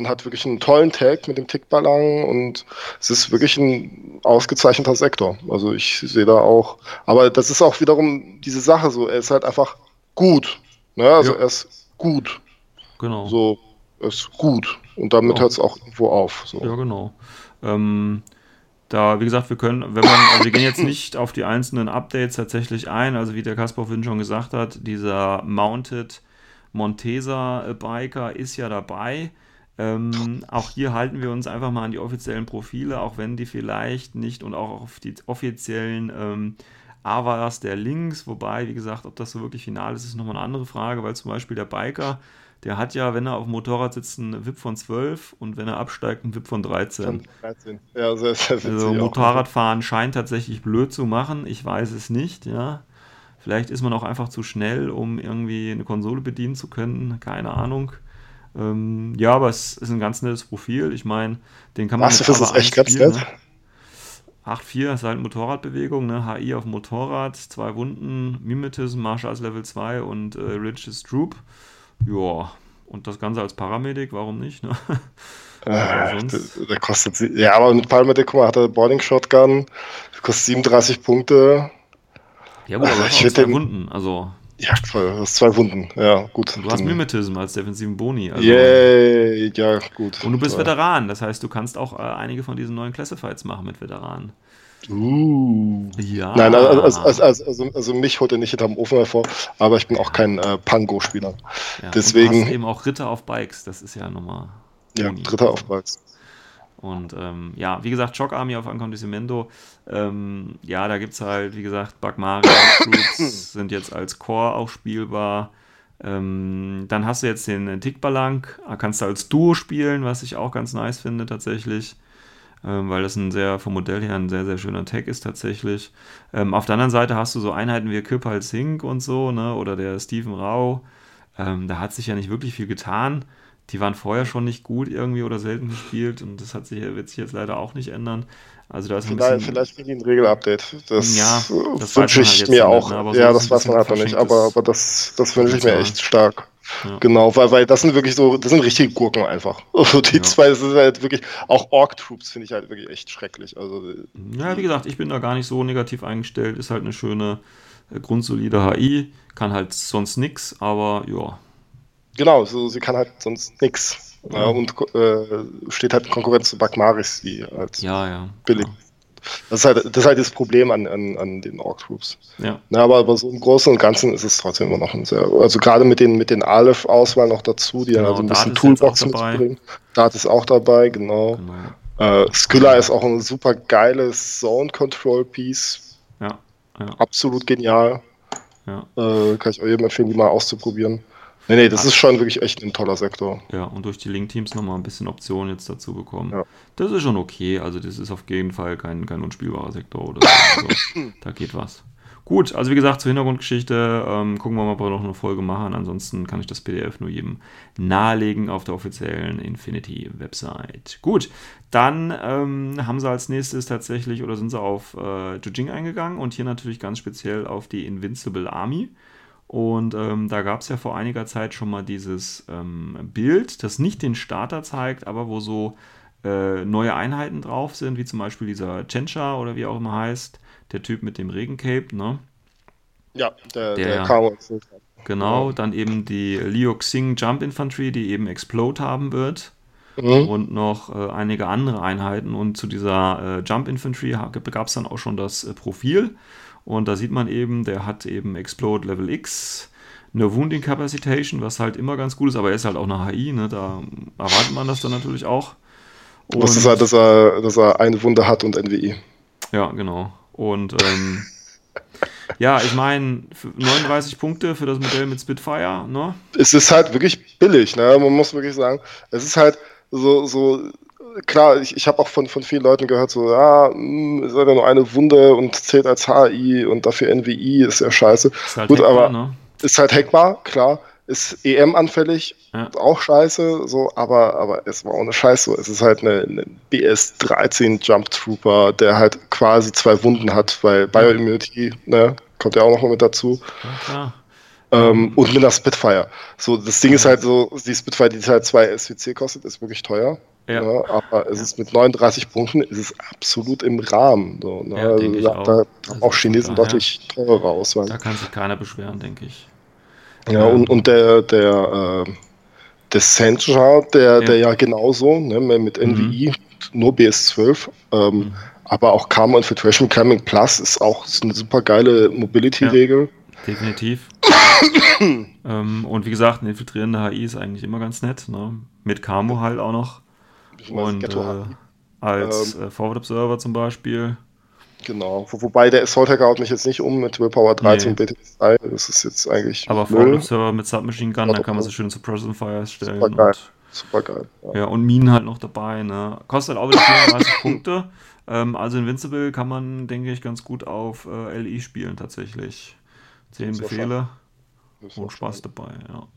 Man hat wirklich einen tollen Tag mit dem Tickballang und es ist wirklich ein ausgezeichneter Sektor. Also ich sehe da auch, aber das ist auch wiederum diese Sache so, er ist halt einfach gut. Ne? Also Ja. er ist gut. genau. So, er ist gut. Und damit Ja. hört es auch irgendwo auf. So. Ja, genau. Ähm, da, wie gesagt, wir können, wenn man, also wir gehen jetzt nicht auf die einzelnen Updates tatsächlich ein, also wie der Kaspar vorhin schon gesagt hat, dieser Mounted Montesa Biker ist ja dabei. Ähm, auch hier halten wir uns einfach mal an die offiziellen Profile, auch wenn die vielleicht nicht und auch auf die offiziellen ähm, Avas der Links, wobei, wie gesagt, ob das so wirklich final ist, ist nochmal eine andere Frage, weil zum Beispiel der Biker, der hat ja, wenn er auf dem Motorrad sitzt, einen VIP von 12 und wenn er absteigt, einen VIP von 13. Von 13. Ja, sehr, sehr. Also. Motorradfahren scheint tatsächlich blöd zu machen. Ich weiß es nicht, ja. Vielleicht ist man auch einfach zu schnell, um irgendwie eine Konsole bedienen zu können. Keine Ahnung. Ähm, ja, aber es ist ein ganz nettes Profil. Ich meine, den kann man du mit das echt 1 ganz nett? Ne? 8-4 ist halt Motorradbewegung, ne? HI auf Motorrad, zwei Wunden, Mimetism, Marshals Level 2 und äh, Ridges Droop. Ja, und das Ganze als Paramedic, warum nicht? Ne? Äh, der, kostet, sie- ja, aber mit Palmedic, guck mal, hat er Boarding Shotgun, kostet 37 Punkte. Ja, gut, aber Ich auch zwei den- Wunden. Also, Ja, voll, das ist zwei Wunden. Ja, gut. du hast Mimetism als defensiven Boni. Also, Yay, ja, gut. Und du bist Toll. Veteran, das heißt, du kannst auch äh, einige von diesen neuen Classifieds machen mit Veteranen. Uh. Ja. Nein, also, also, also, also, also mich holt er nicht hinterm Ofen hervor, aber ich bin auch kein äh, Pango-Spieler. ja. Und deswegen- du hast eben auch Ritter auf Bikes, das ist ja nochmal. Ja, Boni. dritter Aufpreis. Und ähm, ja, wie gesagt, Shock Army auf Ancondisimento. Ähm, ja, da gibt es halt, wie gesagt, Bagmari Troops sind jetzt als Core auch spielbar. Ähm, dann hast du jetzt den Tickbalank, kannst du als Duo spielen, was ich auch ganz nice finde tatsächlich. Ähm, weil das ein sehr, vom Modell her ein sehr, sehr schöner Tag ist tatsächlich. Ähm, auf der anderen Seite hast du so Einheiten wie Kipal Sink und so, ne, oder der Stephen Rau. Ähm, da hat sich ja nicht wirklich viel getan. Die waren vorher schon nicht gut irgendwie oder selten gespielt und das hat sich, wird sich jetzt leider auch nicht ändern. Also da ist ein Vielleicht, bisschen. vielleicht die ein Regelupdate. Das, Ja, das wünsche man ich halt mir noch nicht, auch. ne, ja, das ein weiß man halt noch nicht, aber, aber das, das wünsche ich mir echt stark. Ja. Genau, weil, weil das sind wirklich so, das sind richtige Gurken einfach. Also die Ja. zwei, das ist halt wirklich, auch Orc Troops finde ich halt wirklich echt schrecklich. Also Ja, wie gesagt, ich bin da gar nicht so negativ eingestellt. Ist halt eine schöne, grundsolide HI. Kann halt sonst nix, aber ja. Genau, so, sie kann halt sonst nix. Ja, Ja. und äh, steht halt in Konkurrenz zu Bagmaris, die halt Ja, ja. billig. Das ist halt das, ist halt das Problem an, an, an den Orc Troops. Ja, Na, aber, aber so im Großen und Ganzen ist es trotzdem immer noch ein sehr, also gerade mit den, mit den Aleph-Auswahl noch dazu, die Genau, also ein Dart bisschen Toolbox mitbringen. Dart ist auch dabei, genau. genau. Äh, Skylla ist auch ein super geiles Zone-Control-Piece. Ja, ja, Absolut genial. ja. Äh, kann ich jedem empfehlen, die mal auszuprobieren. Nee, nee, das ist schon wirklich echt ein toller Sektor. Ja, und durch die Link-Teams nochmal ein bisschen Optionen jetzt dazu bekommen. Ja. Das ist schon okay. Also, das ist auf jeden Fall kein, kein unspielbarer Sektor oder so. Also, da geht was. Gut, also wie gesagt, zur Hintergrundgeschichte ähm, gucken wir mal, ob wir noch eine Folge machen. Ansonsten kann ich das PDF nur jedem nahelegen auf der offiziellen Infinity-Website. Gut, dann ähm, haben sie als nächstes tatsächlich oder sind sie auf äh, Jujing eingegangen und hier natürlich ganz speziell auf die Invincible Army. Und ähm, da gab es ja vor einiger Zeit schon mal dieses ähm, Bild, das nicht den Starter zeigt, aber wo so äh, neue Einheiten drauf sind, wie zum Beispiel dieser Chencha oder wie auch immer heißt, der Typ mit dem Regencape, ne? Ja, der, Der- der uns. Genau, Ja. dann eben die Liu Xing Jump Infantry, die eben Explode haben wird. Mhm. und noch äh, einige andere Einheiten. Und zu dieser äh, Jump Infantry gab es dann auch schon das äh, Profil. Und da sieht man eben, der hat eben Explode Level X, eine Wounding Capacitation, was halt immer ganz gut ist, aber er ist halt auch eine HI, ne? da erwartet man das dann natürlich auch. Du wusstest halt, dass er, dass er eine Wunde hat und NWI. Ja, genau. Und ähm, Ja, ich meine, 39 Punkte für das Modell mit Spitfire, ne? Es ist halt wirklich billig, ne? Man muss wirklich sagen, es ist halt so, so klar, ich, ich habe auch von, von vielen Leuten gehört, so, ja, mh, hm, ist ja nur eine Wunde und zählt als HI und dafür NWI, ist ja scheiße. Ist halt Gut, hackbar, aber ne? ist halt hackbar, klar. Ist EM-anfällig, ja. auch scheiße, so, aber, aber es war ohne Scheiß so. Es ist halt eine, eine BS-13 Jump Trooper, der halt quasi zwei Wunden hat, weil Bioimmunity, ne, kommt ja auch noch mal mit dazu. Ja. Ähm, und mit einer Spitfire. So, das Ding ist halt so, die Spitfire, die halt zwei SWC kostet, ist wirklich teuer. Ja. ja. aber es ist mit 39 Punkten ist es absolut im Rahmen. So, ne? ja, also, da, auch. da haben auch Chinesen deutlich teurere Auswahl. Da kann sich keiner beschweren, denke ich. Ja, und, und der, der, äh, der Sencha, der, ja. der ja genauso, ne, mit NVI, mhm. nur BS12, ähm, mhm. aber auch Karma Infiltration Coming Plus ist auch eine super geile Mobility-Regel. Ja, definitiv. ähm, und wie gesagt, eine infiltrierende HI ist eigentlich immer ganz nett. Ne? Mit Camo halt auch noch. Und äh, als ähm, äh, Forward Observer zum Beispiel. Genau, Wo, wobei der Assault Hacker haut mich jetzt nicht um mit Willpower 13 nee. BT2, das ist jetzt eigentlich. Aber Forward Observer mit Submachine Gun, da kann man so schön Suppression Fire stellen. Super geil. Super geil. Ja. ja. und Minen halt noch dabei, ne? Kostet halt auch wieder 34 Punkte. Ähm, also Invincible kann man, denke ich, ganz gut auf äh, LI spielen tatsächlich. Zehn Befehle und Spaß dabei, ja.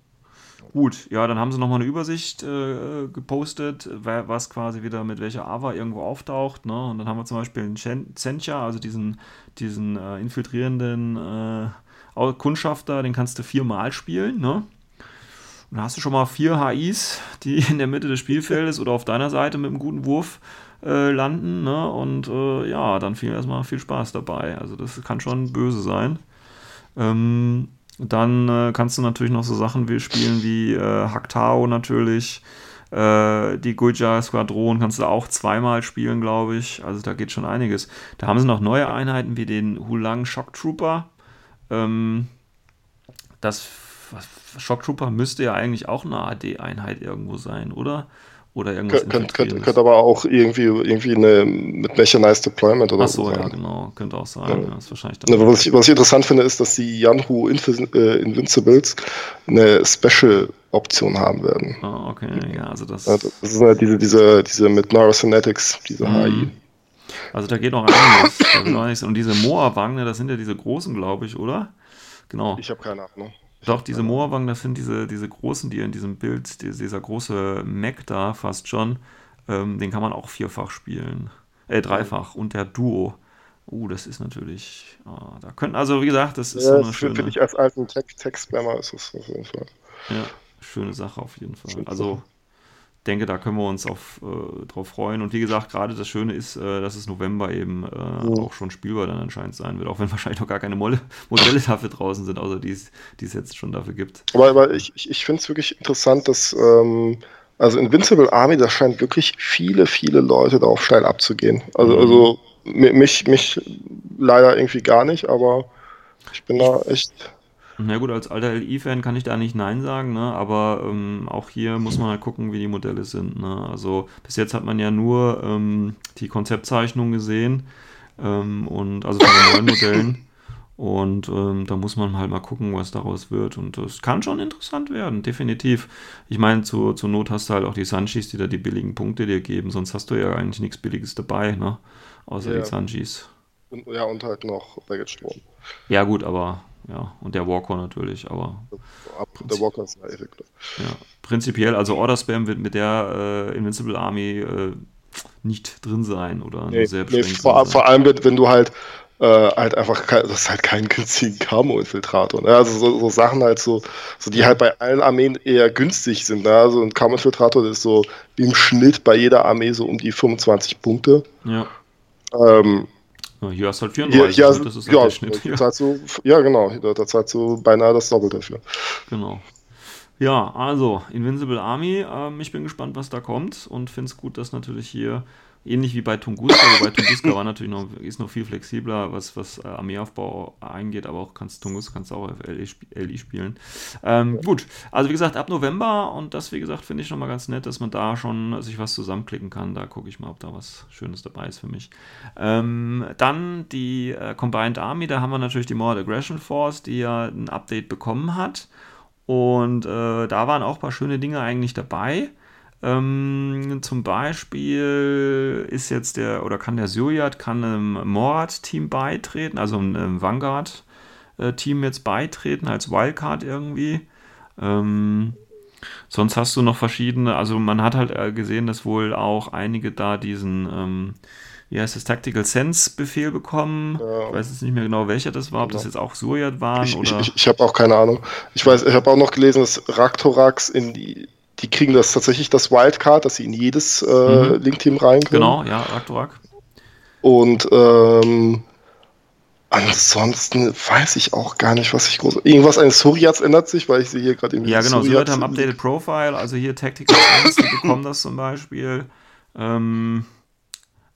Gut, ja, dann haben sie nochmal eine Übersicht äh, gepostet, was quasi wieder mit welcher Ava irgendwo auftaucht. Ne? Und dann haben wir zum Beispiel einen Zencha, also diesen, diesen äh, infiltrierenden äh, Kundschafter, den kannst du viermal spielen. Ne? Und dann hast du schon mal vier HIs, die in der Mitte des Spielfeldes oder auf deiner Seite mit einem guten Wurf äh, landen. Ne? Und äh, ja, dann viel erstmal viel Spaß dabei. Also das kann schon böse sein. Ähm, dann äh, kannst du natürlich noch so Sachen wie spielen wie äh, Haktao natürlich. Äh, die Guja Squadron kannst du auch zweimal spielen, glaube ich. Also da geht schon einiges. Da haben sie noch neue Einheiten wie den Hulang Shock Trooper. Ähm, das Shock Trooper müsste ja eigentlich auch eine AD-Einheit irgendwo sein, oder? Oder irgendwas Könnt, könnte, könnte aber auch irgendwie, irgendwie eine mit Mechanized Deployment oder Ach so. Achso, ja, genau. Könnte auch sein. Ja. Ja, ist wahrscheinlich ja, was, ich, was ich interessant finde, ist, dass die Yanhu äh, Invincibles eine Special-Option haben werden. Ah, okay. Ja, also das. das ist halt diese, diese, diese mit Neurosynetics, diese mhm. HI. Also da geht noch einiges. Und diese Moa-Wagner, das sind ja diese großen, glaube ich, oder? Genau. Ich habe keine Ahnung. Doch, diese Moorwagen, das sind diese, diese großen, die in diesem Bild, dieser große Mac da fast schon, ähm, den kann man auch vierfach spielen. Äh, dreifach. Und der Duo. Uh, das ist natürlich. Oh, da könnten, also wie gesagt, das ist ja, so eine schöne. Finde ich als alten Text-Spammer ist das auf jeden Fall. Ja, schöne Sache auf jeden Fall. Schöne also denke, da können wir uns auf, äh, drauf freuen. Und wie gesagt, gerade das Schöne ist, äh, dass es November eben äh, ja. auch schon spielbar dann anscheinend sein wird, auch wenn wahrscheinlich noch gar keine Modelle, Modelle dafür draußen sind, außer die es jetzt schon dafür gibt. Aber, aber ich, ich finde es wirklich interessant, dass ähm, also Invincible Army, da scheint wirklich viele, viele Leute darauf steil abzugehen. Also, mhm. also mich, mich leider irgendwie gar nicht, aber ich bin da echt na gut, als alter LI-Fan kann ich da nicht Nein sagen, ne? aber ähm, auch hier muss man halt gucken, wie die Modelle sind. Ne? Also bis jetzt hat man ja nur ähm, die Konzeptzeichnung gesehen ähm, und also von den neuen Modellen. Und ähm, da muss man halt mal gucken, was daraus wird. Und das kann schon interessant werden, definitiv. Ich meine, zu, zur Not hast du halt auch die Sanchis, die da die billigen Punkte dir geben. Sonst hast du ja eigentlich nichts Billiges dabei, ne? Außer ja. die Sanchis. Ja, und halt noch Baggage-Strom. Ja, gut, aber ja, und der Walker natürlich, aber. Der Walker ist ja effektiv. Ja, prinzipiell, also Order Spam wird mit der äh, Invincible Army äh, nicht drin sein oder nee, sehr nee, vor, vor, allem, wenn du halt äh, halt einfach, das ist halt kein günstigen Camo-Infiltrator. Ne? Also so, so, Sachen halt so, so, die halt bei allen Armeen eher günstig sind. Ne? Also ein Camo-Infiltrator ist so im Schnitt bei jeder Armee so um die 25 Punkte. Ja. Ähm, hier hast du halt 34, ja, das ist halt ja, der Schnitt. Hier. Du, ja, genau, da zahlst du beinahe das Doppelte dafür. Genau. Ja, also Invincible Army, ähm, ich bin gespannt, was da kommt und finde es gut, dass natürlich hier ähnlich wie bei Tunguska, wobei Tunguska war natürlich noch, ist noch viel flexibler, was, was äh, Armeeaufbau eingeht, aber auch kannst Tunguska kannst auch auf LE, LI spielen. Ähm, gut, also wie gesagt, ab November und das, wie gesagt, finde ich schon mal ganz nett, dass man da schon sich was zusammenklicken kann. Da gucke ich mal, ob da was Schönes dabei ist für mich. Ähm, dann die äh, Combined Army, da haben wir natürlich die More Aggression Force, die ja ein Update bekommen hat. Und äh, da waren auch ein paar schöne Dinge eigentlich dabei. Ähm, zum Beispiel ist jetzt der, oder kann der Syriat, kann einem Morad-Team beitreten, also einem Vanguard-Team jetzt beitreten, als Wildcard irgendwie. Ähm, sonst hast du noch verschiedene, also man hat halt äh, gesehen, dass wohl auch einige da diesen, ähm, wie heißt das, Tactical Sense-Befehl bekommen. Ja. Ich weiß jetzt nicht mehr genau, welcher das war, ob das jetzt auch Suryat waren ich, oder. Ich, ich, ich habe auch keine Ahnung. Ich weiß, ich habe auch noch gelesen, dass Raktorax in die die kriegen das tatsächlich das Wildcard, dass sie in jedes äh, mhm. Link-Team rein können. Genau, ja, Raktorak. Und ähm, ansonsten weiß ich auch gar nicht, was ich groß. Irgendwas eines Suriats ändert sich, weil ich sehe hier gerade irgendwie. Ja, genau, Suriat haben Updated Profile, also hier Tactical Sense, die bekommen das zum Beispiel. Ähm,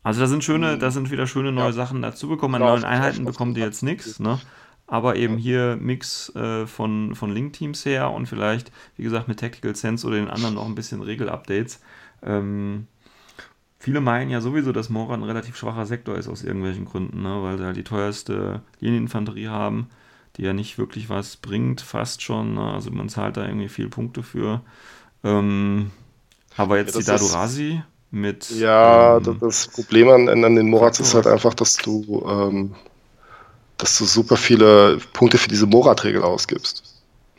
also da sind schöne, da sind wieder schöne neue ja. Sachen dazu bekommen. An neuen Einheiten bekommen die jetzt nichts, ne? Aber eben hier Mix äh, von, von Link-Teams her und vielleicht, wie gesagt, mit Tactical Sense oder den anderen noch ein bisschen Regel-Updates. Ähm, viele meinen ja sowieso, dass Mora ein relativ schwacher Sektor ist aus irgendwelchen Gründen, ne? weil sie halt die teuerste Linieninfanterie haben, die ja nicht wirklich was bringt, fast schon. Ne? Also man zahlt da irgendwie viel Punkte für. Ähm, aber jetzt ja, die Dadurasi mit. Ja, ähm, das Problem an, an den Morats ist halt einfach, dass du ähm, dass du super viele Punkte für diese Morat-Regel ausgibst.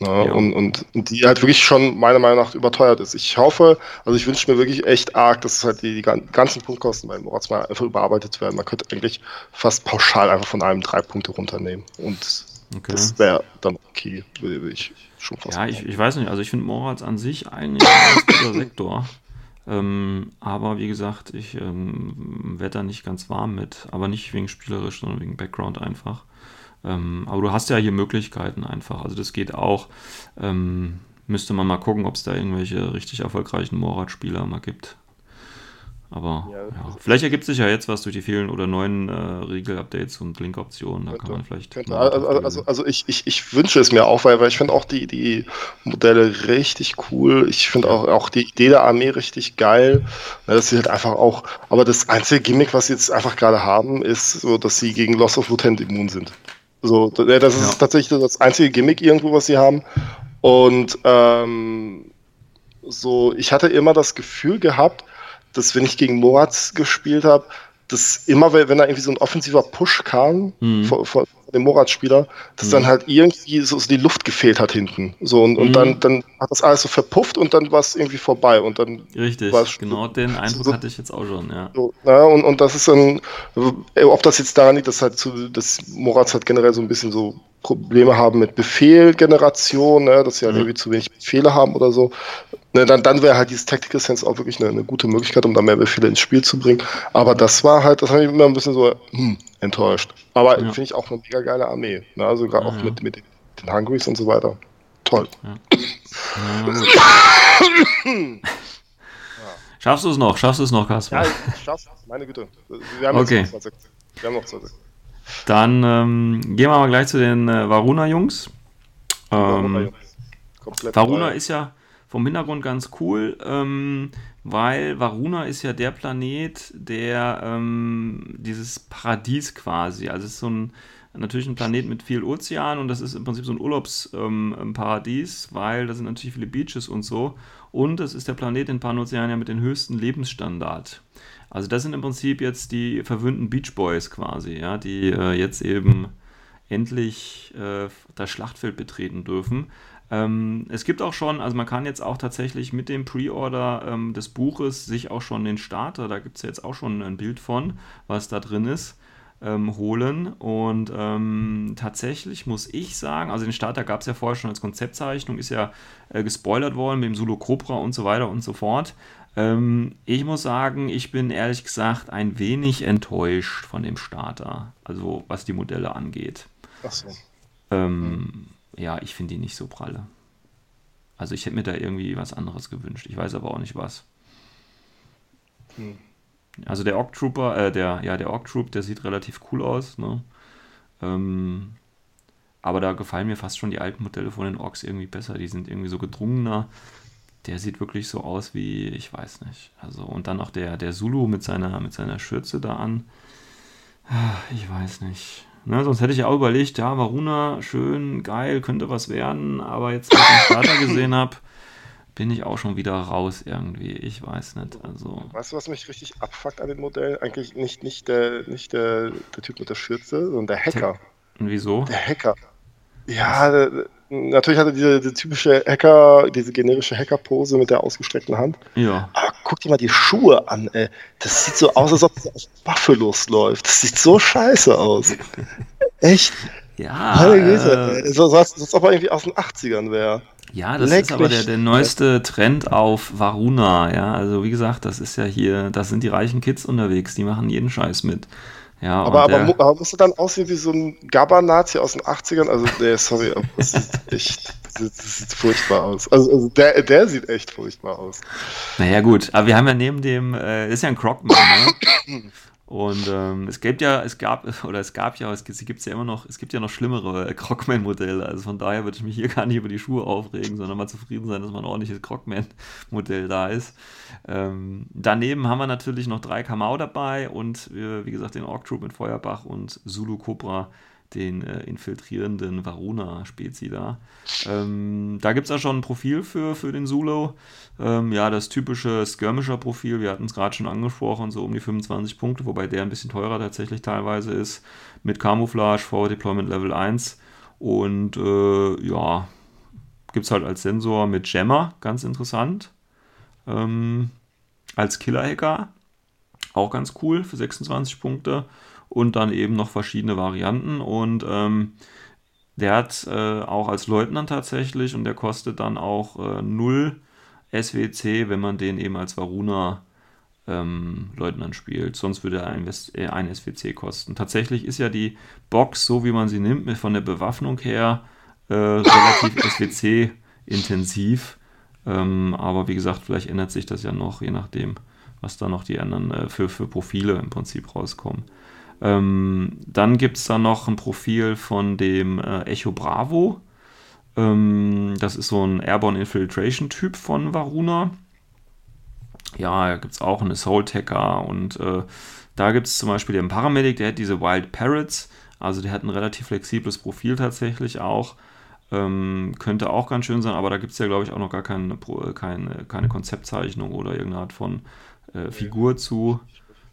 Ne? Ja. Und, und, und, die halt wirklich schon meiner Meinung nach überteuert ist. Ich hoffe, also ich wünsche mir wirklich echt arg, dass halt die, die ganzen Punktkosten bei Morats mal einfach überarbeitet werden. Man könnte eigentlich fast pauschal einfach von einem drei Punkte runternehmen. Und okay. das wäre dann okay, würde ich schon fast Ja, ich, ich, weiß nicht, also ich finde Morats an sich eigentlich ein guter Sektor. Ähm, aber wie gesagt, ich ähm, werde da nicht ganz warm mit. Aber nicht wegen spielerisch, sondern wegen Background einfach. Ähm, aber du hast ja hier Möglichkeiten einfach. Also das geht auch. Ähm, müsste man mal gucken, ob es da irgendwelche richtig erfolgreichen Morat-Spieler mal gibt. Aber ja, ja. vielleicht ergibt sich ja jetzt was durch die vielen oder neuen äh, Regel-Updates und Link-Optionen. Da kann man vielleicht. Also, also, also, ich, ich, ich wünsche es mir auch, weil, weil ich finde auch die, die Modelle richtig cool. Ich finde auch, auch die Idee der Armee richtig geil. Ne, dass sie halt einfach auch. Aber das einzige Gimmick, was sie jetzt einfach gerade haben, ist so, dass sie gegen Loss of Mutant immun sind. So, das ist ja. tatsächlich das einzige Gimmick irgendwo, was sie haben. Und ähm, so, ich hatte immer das Gefühl gehabt, dass wenn ich gegen Moritz gespielt habe, dass immer, wenn da irgendwie so ein offensiver Push kam mhm. von, von, dem Morat-Spieler, dass mhm. dann halt irgendwie so, so, die Luft gefehlt hat hinten. So und, und mhm. dann, dann hat das alles so verpufft und dann war es irgendwie vorbei. Und dann Richtig, genau den Eindruck so, hatte ich jetzt auch schon, ja. So, ja und, und das ist dann, ob das jetzt daran liegt, dass halt zu, dass Morat halt generell so ein bisschen so Probleme haben mit Befehlgeneration, ne, dass sie halt mhm. irgendwie zu wenig Befehle haben oder so, ne, dann, dann wäre halt dieses Tactical Sense auch wirklich eine, eine, gute Möglichkeit, um da mehr Befehle ins Spiel zu bringen. Aber das war halt, das habe ich immer ein bisschen so hm, enttäuscht. Aber ja. finde ich auch eine mega geile Armee. Ne, also gerade ja, auch mit, mit den Hungries und so weiter. Toll. Schaffst du es noch? Schaffst du es noch, Kasper? Ja, ich schaff's. Meine Güte. Wir haben okay. noch 20. Wir haben noch 20. Dann ähm, gehen wir mal gleich zu den äh, Varuna-Jungs. Ähm, Varuna ist ja vom Hintergrund ganz cool, ähm, weil Varuna ist ja der Planet, der ähm, dieses Paradies quasi, also es ist so ein natürlich ein Planet mit viel Ozean und das ist im Prinzip so ein Urlaubsparadies, ähm, weil da sind natürlich viele Beaches und so. Und es ist der Planet in Panozeania mit dem höchsten Lebensstandard. Also das sind im Prinzip jetzt die verwöhnten Beach Boys quasi, ja, die äh, jetzt eben endlich äh, das Schlachtfeld betreten dürfen. Ähm, es gibt auch schon, also man kann jetzt auch tatsächlich mit dem Pre-Order ähm, des Buches sich auch schon den Starter, da gibt es jetzt auch schon ein Bild von, was da drin ist, ähm, holen. Und ähm, tatsächlich muss ich sagen, also den Starter gab es ja vorher schon als Konzeptzeichnung, ist ja äh, gespoilert worden mit dem Solo Cobra und so weiter und so fort. Ähm, ich muss sagen, ich bin ehrlich gesagt ein wenig enttäuscht von dem Starter, also was die Modelle angeht. Ach so. Ähm, ja, ich finde die nicht so pralle. Also ich hätte mir da irgendwie was anderes gewünscht. Ich weiß aber auch nicht was. Hm. Also der Orc Trooper, äh, der, ja, der Orc Troop, der sieht relativ cool aus, ne? Ähm, aber da gefallen mir fast schon die alten Modelle von den Orks irgendwie besser. Die sind irgendwie so gedrungener. Der sieht wirklich so aus wie, ich weiß nicht. Also, und dann auch der, der Zulu mit seiner, mit seiner Schürze da an. Ah, Ich weiß nicht. Ne, sonst hätte ich auch überlegt, ja, Varuna, schön, geil, könnte was werden. Aber jetzt, als ich den Starter gesehen habe, bin ich auch schon wieder raus irgendwie. Ich weiß nicht. Also, Weißt du, was mich richtig abfuckt an dem Modell? Eigentlich nicht, nicht, der, nicht der, der Typ mit der Schürze, sondern der Hacker. und wieso? Der Hacker. Ja, der, natürlich hat er diese, diese typische Hacker, diese generische Hacker-Pose mit der ausgestreckten Hand. Ja. Aber guck dir mal die Schuhe an, ey. Das sieht so aus, als ob er auf Buffalos läuft. Das sieht so scheiße aus. Echt? Ja, Meine Güte, äh. So, als ob er irgendwie aus den 80ern wäre. Ja, das Leck ist aber der, der neueste Trend auf Varuna, ja. Also wie gesagt, das ist ja hier, das sind die reichen Kids unterwegs, die machen jeden Scheiß mit. Ja, Aber, aber, der, aber muss er dann aussehen wie so ein Gabba-Nazi aus den 80ern? Also, nee, sorry, aber das sieht echt, das, sieht furchtbar aus. Also, also der, der sieht echt furchtbar aus. naja gut, aber wir haben ja neben dem, äh, ist ja ein Crocman, ne? Und ähm, es gibt ja, es gab, oder es gab ja, es gibt es ja immer noch, es gibt ja noch schlimmere äh, Crockman-Modelle. Also von daher würde ich mich hier gar nicht über die Schuhe aufregen, sondern mal zufrieden sein, dass mal ein ordentliches Crockman-Modell da ist. Ähm, daneben haben wir natürlich noch drei Kamau dabei und äh, wie gesagt den Orc Troop mit Feuerbach und Zulu Cobra, den äh, infiltrierenden Varuna-Spezi da. Ähm, da gibt es auch schon ein Profil für, für den Zulu. Ähm, ja, das typische Skirmisher-Profil, wir hatten es gerade schon angesprochen, so um die 25 Punkte, wobei der ein bisschen teurer tatsächlich teilweise ist, mit Camouflage, Forward Deployment Level 1 und äh, ja, gibt es halt als Sensor mit Jammer, ganz interessant. Ähm, als Killer-Hacker, auch ganz cool für 26 Punkte und dann eben noch verschiedene Varianten und ähm, der hat äh, auch als Leutnant tatsächlich und der kostet dann auch äh, 0 SWC, wenn man den eben als Varuna ähm, Leutnant spielt. Sonst würde er ein, äh, ein SWC kosten. Tatsächlich ist ja die Box, so wie man sie nimmt, von der Bewaffnung her äh, relativ SWC-intensiv. Ähm, aber wie gesagt, vielleicht ändert sich das ja noch, je nachdem, was da noch die anderen äh, für, für Profile im Prinzip rauskommen. Ähm, dann gibt es da noch ein Profil von dem äh, Echo Bravo. Ähm, das ist so ein Airborne Infiltration Typ von Varuna. Ja, da gibt es auch einen Assault Hacker und äh, da gibt es zum Beispiel den Paramedic, der hat diese Wild Parrots. Also der hat ein relativ flexibles Profil tatsächlich auch. Ähm, könnte auch ganz schön sein, aber da gibt es ja, glaube ich, auch noch gar keine, keine, keine Konzeptzeichnung oder irgendeine Art von äh, Figur zu.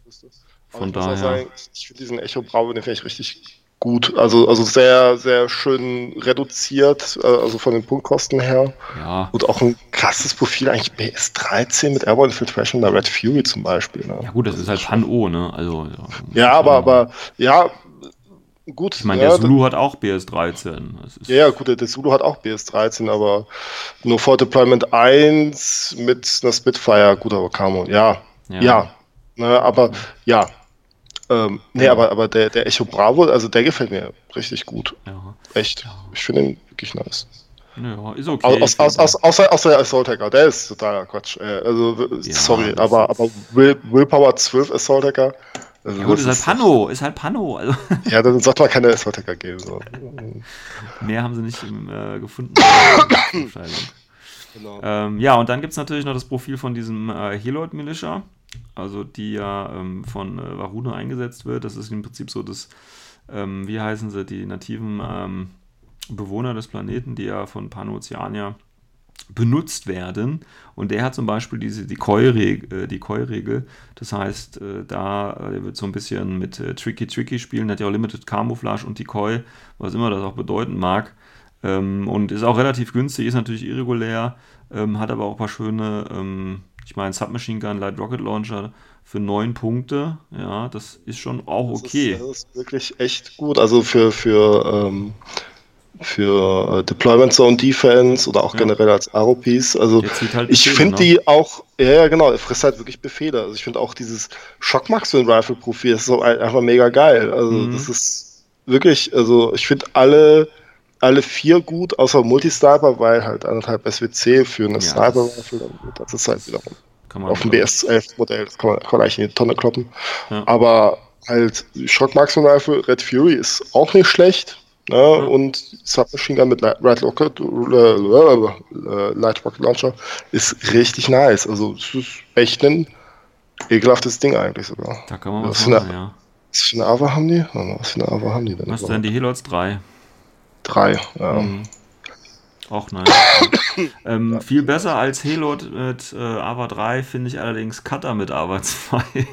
Aber Von ich muss auch daher. sagen, ich finde diesen Echo Bravo, den finde ich richtig gut. Also, also sehr, sehr schön reduziert, äh, also von den Punktkosten her. Ja, Und auch ein krasses Profil, eigentlich BS13 mit Airborne Infiltration, der Red Fury zum Beispiel. Ne? ja gut, das ist halt Pan-O, ne? Also, Ja, aber, aber, ja, gut. Ich meine, ja, der Zulu hat auch BS13. Das ist, Ja, ja, gut, der, der Zulu hat auch BS13, aber nur vor Deployment 1 mit einer Spitfire, gut, aber Camo, ja, Ja. ja, ne, aber ja, ähm, nee, Ja. aber, aber der, der Echo Bravo, also der gefällt mir richtig gut, ja. echt, ich finde ihn wirklich nice. Ja, ist okay. Aus, aus, aus, außer, außer der Assault Hacker, der ist totaler Quatsch, äh, also, Ja, sorry, aber, aber Will, Willpower 12 Assault Hacker, also ja, gut, das ist halt Pano, ist halt Pano. Also, Ja, dann sollte man keine Assault Hacker geben, so. mehr haben sie nicht im, äh, gefunden. Genau. ähm, ja, und dann gibt es natürlich noch das Profil von diesem äh, Heloid Militia, also die ja ähm, von äh, Varuna eingesetzt wird. Das ist im Prinzip so das, ähm, wie heißen sie, die nativen ähm, Bewohner des Planeten, die ja von Pano-Oceania benutzt werden. Und der hat zum Beispiel diese Decoy-Regel. Äh, Decoy das heißt, äh, da äh, der wird so ein bisschen mit äh, Tricky Tricky spielen, hat ja auch Limited Camouflage und Decoy, was immer das auch bedeuten mag. Ähm, und ist auch relativ günstig, ist natürlich irregulär, ähm, hat aber auch ein paar schöne, ähm, ich meine, Submachine Gun, Light Rocket Launcher für neun Punkte. Ja, das ist schon auch Das okay. Ist, das ist wirklich echt gut. Also für, für, ähm, für äh, Deployment Zone Defense oder auch Ja. generell als ROPs. Also halt ich finde ne? die auch, ja, ja, genau, er frisst halt wirklich Befehle. Also ich finde auch dieses Shockmax für ein Rifle-Profil ist so ein- einfach mega geil. Also Mhm. das ist wirklich, also ich finde alle, alle vier gut, außer Multisniper, weil halt anderthalb SWC für eine Ja, Sniper-Rifle, das ist halt wiederum. auf dem BS11-Modell, das kann man, kann man, eigentlich in die Tonne kloppen. Ja. Aber halt Shock Maximum Rifle, Red Fury ist auch nicht schlecht. Ne? Ja. Und Submachine Gun mit Light Rocket, äh, Light Rocket Launcher ist richtig nice. Also es ist echt ein ekelhaftes Ding eigentlich sogar. Da kann man was, was machen, ja. Was für eine Ava haben die? Was für eine Ava haben die denn? Was denn die Helots 3? 3, ja. Mhm. Auch nice. ähm, ja. Viel besser als Helot mit äh, Ava 3 finde ich allerdings Cutter mit Ava 2.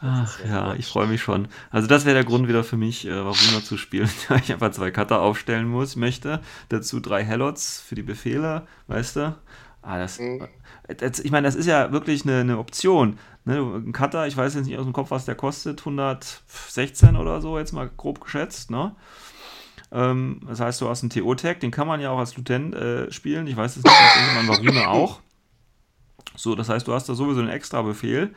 Ach ja, ich freue mich schon. Also das wäre der Grund wieder für mich, äh, Varuna zu spielen. ich einfach zwei Cutter aufstellen muss, möchte. Dazu drei Hellots für die Befehle, weißt du? Ah, das, mhm. das ich meine, das ist ja wirklich eine, eine Option. Ne? Ein Cutter, ich weiß jetzt nicht aus dem Kopf, was der kostet, 116 oder so, jetzt mal grob geschätzt, ne? Ähm, das heißt, du hast einen TO-Tag, den kann man ja auch als Lieutenant äh, spielen. Ich weiß es nicht, man Varuna auch. So, das heißt, du hast da sowieso einen extra Befehl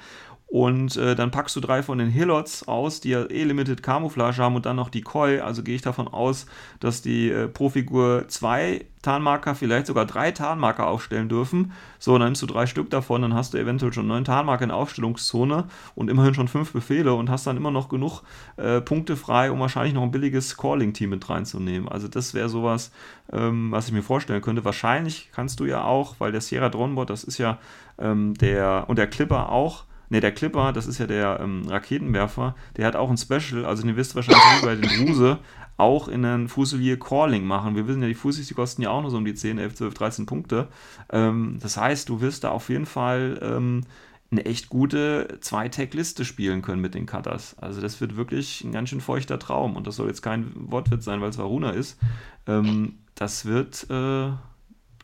und äh, dann packst du drei von den Hillots aus, die ja eh Limited Camouflage haben und dann noch die Koi. Also gehe ich davon aus, dass die äh, pro Figur zwei Tarnmarker, vielleicht sogar drei Tarnmarker aufstellen dürfen. So, dann nimmst du drei Stück davon, dann hast du eventuell schon neun Tarnmarker in Aufstellungszone und immerhin schon fünf Befehle und hast dann immer noch genug äh, Punkte frei, um wahrscheinlich noch ein billiges Calling-Team mit reinzunehmen. Also das wäre sowas, ähm, was ich mir vorstellen könnte. Wahrscheinlich kannst du ja auch, weil der Sierra Dronebot, das ist ja ähm, der und der Clipper auch, Ne, der Clipper, das ist ja der ähm, Raketenwerfer, der hat auch ein Special, also ihr wisst wahrscheinlich wie bei den Ruse, auch in einen Fusilier Calling machen. Wir wissen ja, die Fusis, die kosten ja auch nur so um die 10, 11, 12, 13 Punkte. Ähm, das heißt, du wirst da auf jeden Fall ähm, eine echt gute Zwei-Tag-Liste spielen können mit den Cutters. Also das wird wirklich ein ganz schön feuchter Traum. Und das soll jetzt kein Wortwitz sein, weil es Varuna ist. Ähm, das wird äh,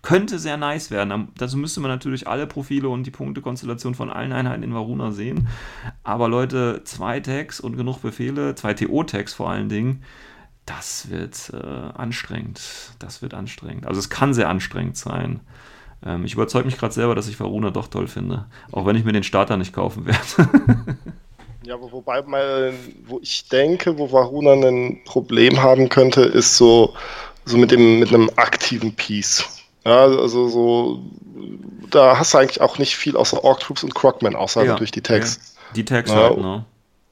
könnte sehr nice werden. Dazu müsste man natürlich alle Profile und die Punktekonstellation von allen Einheiten in Varuna sehen. Aber Leute, zwei Tags und genug Befehle, zwei TO-Tags vor allen Dingen, das wird äh, anstrengend. Das wird anstrengend. Also es kann sehr anstrengend sein. Ähm, ich überzeuge mich gerade selber, dass ich Varuna doch toll finde. Auch wenn ich mir den Starter nicht kaufen werde. ja, wobei mal, wo ich denke, wo Varuna ein Problem haben könnte, ist so, so mit, dem, mit einem aktiven Piece. Ja, also so, da hast du eigentlich auch nicht viel außer Orc Troops und Crocman, außer ja, durch die Tags. Ja. Die Tags ja, halt, ne?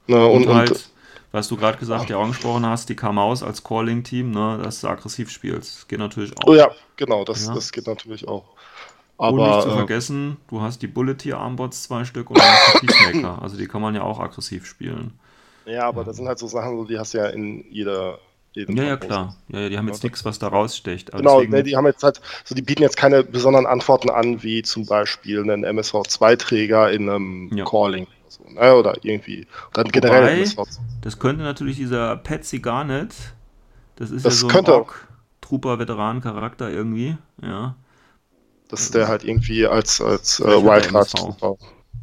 ne und, und, halt, und, was du gerade gesagt, ja angesprochen hast, die K-Maus als Calling-Team, ne, dass du aggressiv spielst. Geht natürlich auch. Oh ja, genau, das, das geht natürlich auch. Aber, und nicht zu äh, vergessen, du hast die Bullet-Tier-Armbots zwei Stück und du Peacemaker. Also die kann man ja auch aggressiv spielen. Ja, aber das sind halt so Sachen, die hast du ja in jeder ja, ja, klar. Ja, ja, die haben jetzt nichts, was da rausstecht. genau, deswegen... ne, die haben jetzt halt, so die bieten jetzt keine besonderen Antworten an, wie zum Beispiel einen MSV2-Träger in einem ja. Calling oder, so, ne, oder irgendwie. Dann generell MSV. Das könnte natürlich dieser Patsy Garnet, das ist das ja so ein Trooper-Veteran-Charakter irgendwie, ja. Das ist der halt irgendwie als, als äh, Wildcard-Trooper.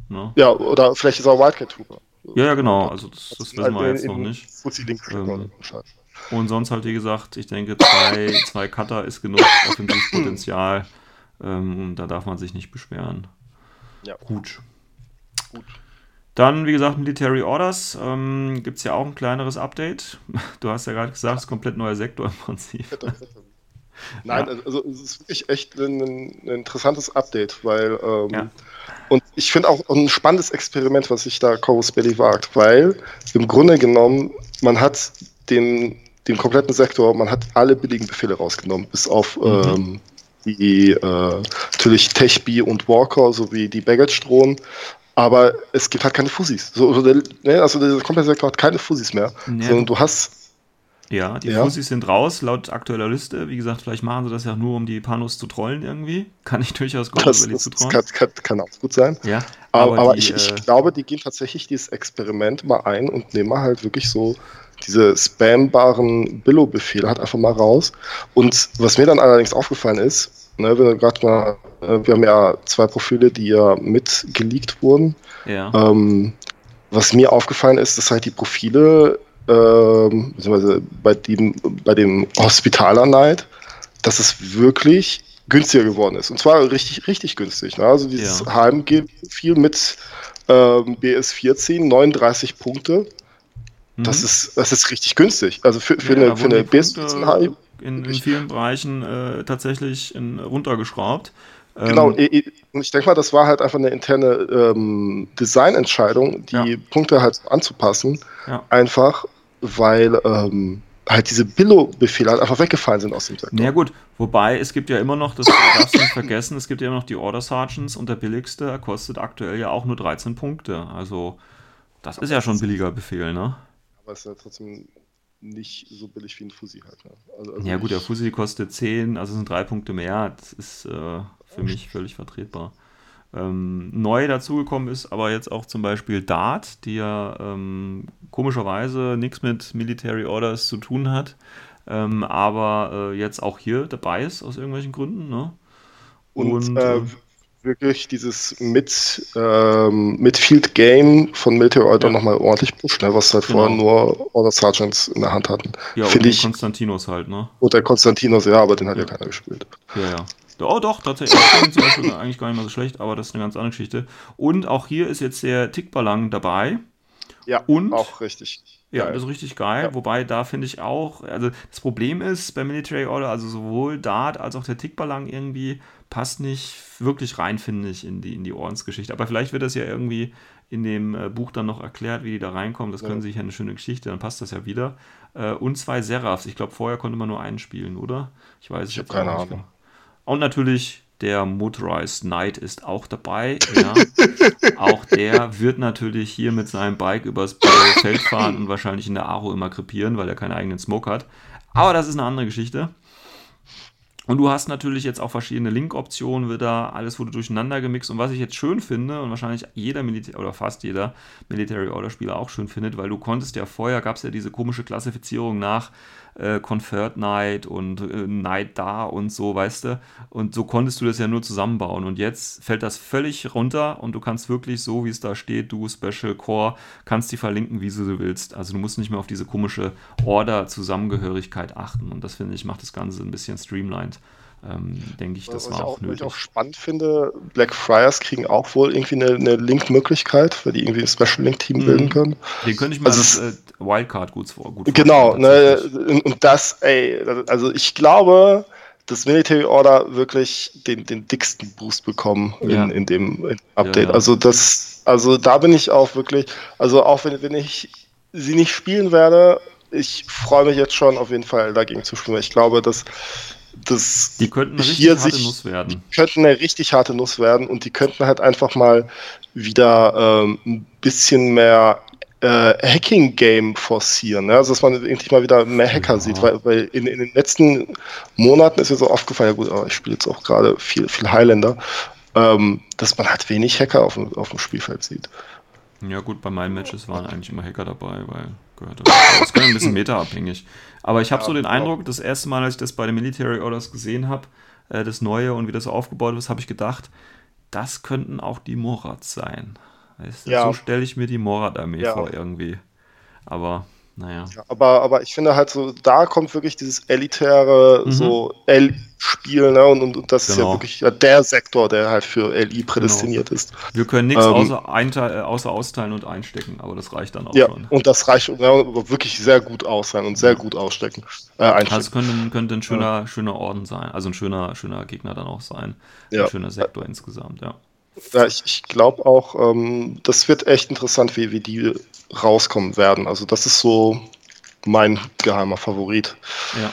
Ne? Ja, oder vielleicht ist er Wildcard-Trooper. Ja, ja, genau, also das, das wissen halt wir jetzt noch nicht. Ähm, und sonst halt, wie gesagt, ich denke, zwei, zwei Cutter ist genug Offensivpotenzial. Ähm, da darf man sich nicht beschweren. Ja. Gut. Gut. Dann, wie gesagt, Military Orders. Ähm, Gibt es ja auch ein kleineres Update. Du hast ja gerade gesagt, es ist ein komplett neuer Sektor im Prinzip. Nein, ja. also es ist wirklich echt ein, ein interessantes Update, weil ähm, ja. und ich finde auch ein spannendes Experiment, was sich da Corvus Belly wagt, weil im Grunde genommen man hat den den kompletten Sektor, man hat alle billigen Befehle rausgenommen, bis auf mhm. ähm, die äh, natürlich Techbee und Walker sowie die Baggage-Drohnen. Aber es gibt halt keine Fussis. So, also, der, ne, also der komplette Sektor hat keine Fussis mehr. Ja, sondern du hast. Ja, die ja. Fussis sind raus, laut aktueller Liste. Wie gesagt, vielleicht machen sie das ja nur, um die Panos zu trollen irgendwie. Kann ich durchaus gut das, das, zu trollen. Kann, kann, kann, auch gut sein. Ja, aber, aber die, ich, ich äh, glaube, die gehen tatsächlich dieses Experiment mal ein und nehmen halt wirklich so diese spambaren Billo-Befehle halt einfach mal raus. Und was mir dann allerdings aufgefallen ist, ne, gerade mal, äh, wir haben ja zwei Profile, die ja mit geleakt wurden. Ja. Ähm, was mir aufgefallen ist, dass halt die Profile ähm, bei dem, bei dem Hospitaler Night, dass es wirklich günstiger geworden ist. Und zwar richtig, richtig günstig. Ne? Also dieses ja. HM-Profil mit ähm, BS14, 39 Punkte. Das, mhm. ist, das ist richtig günstig. Also für, für ja, eine, für eine BS in, in vielen Bereichen äh, tatsächlich in, runtergeschraubt. Genau, ähm, und ich denke mal, das war halt einfach eine interne ähm, Designentscheidung, die ja. Punkte halt anzupassen. Ja. Einfach, weil ähm, halt diese Billo-Befehle halt einfach weggefallen sind aus dem Sektor. Na ja, gut, wobei es gibt ja immer noch, das darfst du nicht vergessen, es gibt ja immer noch die Order Sergeants und der billigste kostet aktuell ja auch nur 13 Punkte. Also das ist ja schon ein billiger Befehl, ne? Aber es ist ja trotzdem nicht so billig wie ein Fusi halt. Ne? Also, also ja gut, der Fusi kostet 10, also sind drei Punkte mehr. Das ist äh, für mich völlig vertretbar. Ähm, neu dazugekommen ist aber jetzt auch zum Beispiel Dart, die ja ähm, komischerweise nichts mit Military Orders zu tun hat, ähm, aber äh, jetzt auch hier dabei ist aus irgendwelchen Gründen. Ne? Und, Und äh, äh wirklich dieses mit, ähm, Midfield Game von Military Order ja. nochmal ordentlich pusht, ne, was halt genau. vorher nur Order Sergeants in der Hand hatten. Ja, Find und ich, Konstantinos halt, ne? Und der Konstantinos, ja, aber den hat ja, ja keiner gespielt. Ja, ja. Oh doch, tatsächlich. zum Beispiel eigentlich gar nicht mal so schlecht, aber das ist eine ganz andere Geschichte. Und auch hier ist jetzt der Tickballang dabei. Ja, und, auch richtig. Ja, das ist richtig geil. Ja. Wobei da finde ich auch, also das Problem ist bei Military Order, also sowohl Dart als auch der Tickballang irgendwie passt nicht wirklich rein, finde ich, in die, in die Ordensgeschichte. Aber vielleicht wird das ja irgendwie in dem äh, Buch dann noch erklärt, wie die da reinkommen. Das ja. können sie sich ja eine schöne Geschichte, dann passt das ja wieder. Äh, und zwei Seraphs. Ich glaube, vorher konnte man nur einen spielen, oder? Ich weiß ich habe keine Ahnung. Genau. Und natürlich der Motorized Knight ist auch dabei. Ja. auch der wird natürlich hier mit seinem Bike übers Feld fahren und wahrscheinlich in der Aro immer krepieren, weil er keinen eigenen Smoke hat. Aber das ist eine andere Geschichte. Und du hast natürlich jetzt auch verschiedene Link-Optionen wieder, alles wurde durcheinander gemixt. Und was ich jetzt schön finde und wahrscheinlich jeder Militär oder fast jeder Military Order Spieler auch schön findet, weil du konntest ja vorher, gab es ja diese komische Klassifizierung nach äh, Convert Night und äh, Night da und so, weißt du. Und so konntest du das ja nur zusammenbauen. Und jetzt fällt das völlig runter und du kannst wirklich so, wie es da steht, du Special Core, kannst die verlinken, wie du willst. Also du musst nicht mehr auf diese komische Order-Zusammengehörigkeit achten. Und das finde ich, macht das Ganze ein bisschen streamlined ähm, denke ich, das was war auch, auch nötig. Was ich auch spannend finde, Black Friars kriegen auch wohl irgendwie eine, eine Link-Möglichkeit, weil die irgendwie ein Special-Link-Team mhm. bilden können. Den könnte ich mal also als äh, Wildcard gut, vor, gut Genau, ne, und das, ey, also ich glaube, dass Military Order wirklich den, den dicksten Boost bekommen in, ja. in dem Update. Ja, ja. Also das, also da bin ich auch wirklich, also auch wenn, wenn ich sie nicht spielen werde, ich freue mich jetzt schon auf jeden Fall dagegen zu spielen. Ich glaube, dass das die könnten eine richtig harte sich, Nuss werden. Die könnten eine richtig harte Nuss werden und die könnten halt einfach mal wieder ähm, ein bisschen mehr äh, Hacking-Game forcieren. Ne? Also, dass man endlich mal wieder mehr Hacker ja. sieht, weil, weil in, in, den letzten Monaten ist mir so aufgefallen, ja gut, aber ich spiele jetzt auch gerade viel, viel Highlander, ähm, dass man halt wenig Hacker auf dem, auf dem Spielfeld sieht. Ja gut, bei meinen Matches waren eigentlich immer Hacker dabei, weil gehört das. Das ist ein bisschen meta-abhängig. Aber ich habe ja, so den Eindruck, das erste Mal, als ich das bei den Military Orders gesehen habe, äh, das Neue und wie das so aufgebaut ist, habe ich gedacht, das könnten auch die Morats sein. Weißt du? ja. So stelle ich mir die Morat-Armee vor irgendwie. Aber naja. Ja, aber, aber ich finde halt so, da kommt wirklich dieses elitäre, mhm. so L-Spiel, ne? Und, und, und das genau. ist ja genau. wirklich ja, der Sektor, der halt für LI prädestiniert genau. ist. Wir können nichts ähm, außer, äh, außer austeilen und einstecken, aber das reicht dann auch ja, schon. Und das reicht ja, wirklich sehr gut aus sein und sehr gut ausstecken. Äh, einstecken. Also könnte, könnte ein schöner, ja. schöner Orden sein, also ein schöner, schöner Gegner dann auch sein. Ein schöner Sektor insgesamt, ja. Ja, ich, ich glaube auch, ähm, das wird echt interessant, wie, wie die rauskommen werden. Also das ist so mein geheimer Favorit. Ja.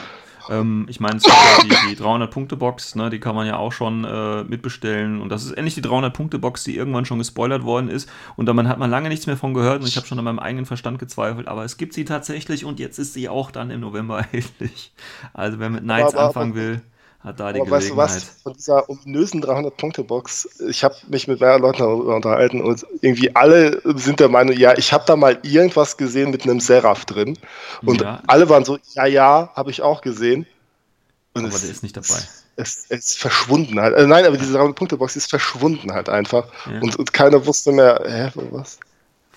Ähm, ich meine, ja die, die 300-Punkte-Box, ne, die kann man ja auch schon äh, mitbestellen. Und das ist endlich die 300-Punkte-Box, die irgendwann schon gespoilert worden ist. Und da hat man lange nichts mehr von gehört. Und ich habe schon an meinem eigenen Verstand gezweifelt. Aber es gibt sie tatsächlich und jetzt ist sie auch dann im November erhältlich. Also wer mit Knights aber, anfangen will hat da die Aber Gelegenheit. Weißt du was, von dieser ominösen 300-Punkte-Box, ich habe mich mit mehreren Leuten darüber unterhalten und irgendwie alle sind der Meinung, ja, ich habe da mal irgendwas gesehen mit einem Seraph drin. Und ja. alle waren so, ja, ja, habe ich auch gesehen. Und aber es, der ist nicht dabei. Es, es ist verschwunden halt. Also nein, aber diese 300-Punkte-Box ist verschwunden halt einfach. Ja. Und, und keiner wusste mehr, hä, was?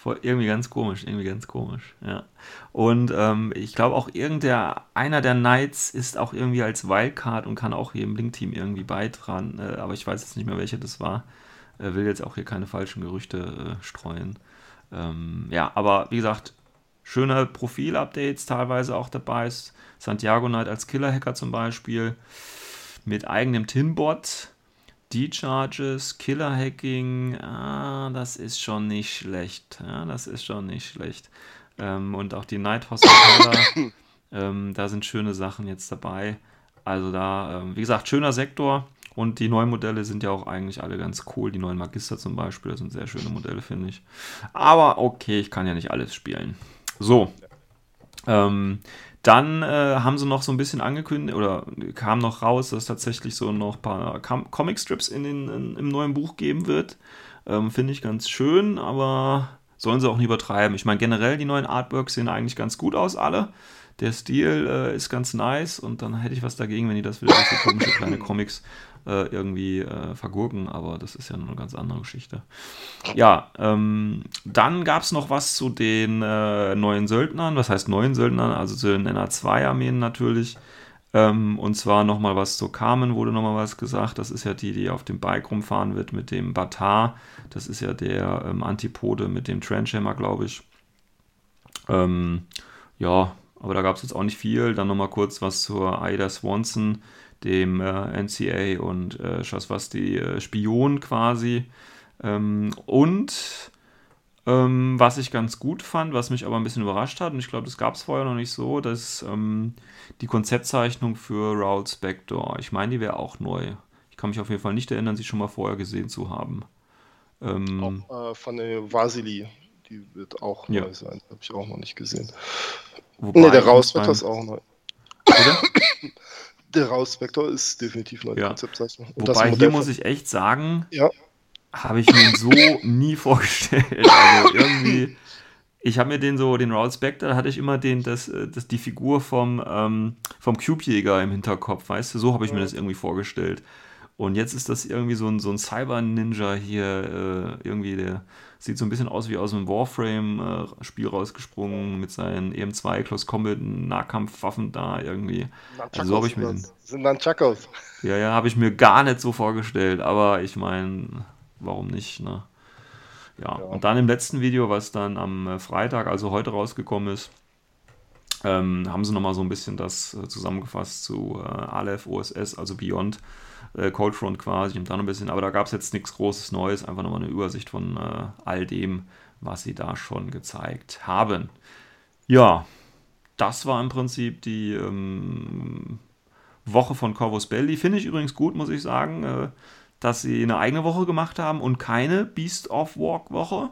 Voll, irgendwie ganz komisch, irgendwie ganz komisch, ja. Und ähm, ich glaube auch irgendeiner, einer der Knights ist auch irgendwie als Wildcard und kann auch hier im Link-Team irgendwie beitragen, äh, aber ich weiß jetzt nicht mehr, welcher das war. Äh, will jetzt auch hier keine falschen Gerüchte äh, streuen. Ähm, ja, aber wie gesagt, schöne Profil-Updates teilweise auch dabei. Santiago Knight als Killer-Hacker zum Beispiel mit eigenem Tinbot D-Charges, Killer-Hacking, ah, das ist schon nicht schlecht. Ja, das ist schon nicht schlecht. Ähm, und auch die Night Hospitaler, ähm, da sind schöne Sachen jetzt dabei. Also da, ähm, wie gesagt, schöner Sektor. Und die neuen Modelle sind ja auch eigentlich alle ganz cool. Die neuen Magister zum Beispiel, das sind sehr schöne Modelle, finde ich. Aber okay, ich kann ja nicht alles spielen. So. Ähm, dann äh, haben sie noch so ein bisschen angekündigt oder kam noch raus, dass es tatsächlich so noch ein paar Comicstrips in den, in, im neuen Buch geben wird. Ähm, Finde ich ganz schön, aber sollen sie auch nicht übertreiben. Ich meine, generell die neuen Artworks sehen eigentlich ganz gut aus, alle. Der Stil äh, ist ganz nice und dann hätte ich was dagegen, wenn die das wieder so komische kleine Comics äh, irgendwie äh, vergurken, aber das ist ja eine ganz andere Geschichte. Ja, ähm, dann gab es noch was zu den äh, neuen Söldnern, was heißt neuen Söldnern, also zu den NA2-Armeen natürlich. Ähm, und zwar nochmal was zu Carmen, wurde nochmal was gesagt. Das ist ja die, die auf dem Bike rumfahren wird mit dem Batar. Das ist ja der ähm, Antipode mit dem Trenchhammer, glaube ich. Ähm, ja, aber da gab es jetzt auch nicht viel. Dann nochmal kurz was zur Ida Swanson, dem äh, NCA und äh, Shaswasti äh, Spion quasi. Ähm, und ähm, was ich ganz gut fand, was mich aber ein bisschen überrascht hat, und ich glaube, das gab es vorher noch nicht so, dass ähm, die Konzeptzeichnung für Raoul Spector, ich meine, die wäre auch neu. Ich kann mich auf jeden Fall nicht erinnern, sie schon mal vorher gesehen zu haben. Ähm, auch, äh, von der Vasili, die wird auch ja. neu sein, habe ich auch noch nicht gesehen. Wobei nee, der Raus wird das auch neu. Oder? der Raus-Vektor ist definitiv neu, ja. Konzeptzeichnung. Und Wobei, hier muss ich echt sagen, ja. habe ich mir so nie vorgestellt. Also irgendwie, ich habe mir den so, den Raul Spectre, da hatte ich immer den, das, das, die Figur vom, ähm, vom Cube-Jäger im Hinterkopf, weißt du, so habe ich mir das irgendwie vorgestellt. Und jetzt ist das irgendwie so ein, so ein Cyber-Ninja hier, äh, irgendwie, der sieht so ein bisschen aus wie aus einem Warframe-Spiel rausgesprungen mit seinen EM2 Close Combat Nahkampfwaffen da irgendwie. Also so habe ich mir sind Nunchakos. Ja, ja, habe ich mir gar nicht so vorgestellt, aber ich meine, warum nicht, ne? Ja. ja. und dann im letzten Video, was dann am äh, Freitag, also heute rausgekommen ist, ähm, haben sie nochmal so ein bisschen das äh, zusammengefasst zu äh, Aleph OSS, also Beyond äh, Cold Front quasi und dann ein bisschen, aber da gab es jetzt nichts Großes Neues, einfach nochmal eine Übersicht von äh, all dem, was sie da schon gezeigt haben. Ja, das war im Prinzip die ähm, Woche von Corvus Belli. Finde ich übrigens gut, muss ich sagen, äh, dass sie eine eigene Woche gemacht haben und keine Beast of Walk Woche.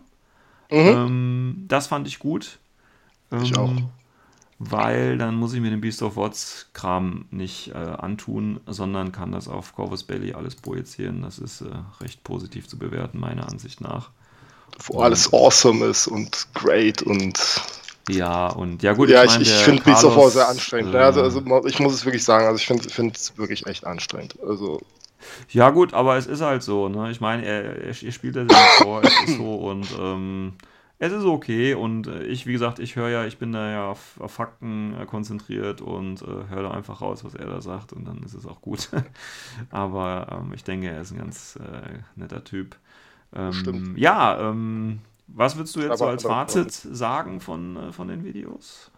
Mhm. Ähm, das fand ich gut. ich auch. Weil dann muss ich mir den Beast of Watts Kram nicht äh, antun, sondern kann das auf Corvus Belly alles projizieren. Das ist äh, recht positiv zu bewerten, meiner Ansicht nach. Wo und, alles awesome ist und great und. Ja, und ja, gut. Ja, ich, ich, ich finde Beast of War sehr anstrengend. Äh, also, also, ich muss es wirklich sagen, also ich finde es wirklich echt anstrengend. Also. Ja, gut, aber es ist halt so, ne? Ich meine, er, er, er spielt das ja vor, es ist so und ähm, es ist okay und äh, ich, wie gesagt, ich höre ja, ich bin da ja auf, auf Fakten äh, konzentriert und äh, höre da einfach raus, was er da sagt und dann ist es auch gut. Aber ähm, ich denke, er ist ein ganz äh, netter Typ. Ähm, Stimmt. Ja, ähm, was würdest du jetzt aber, so als Fazit sagen von, äh, von den Videos?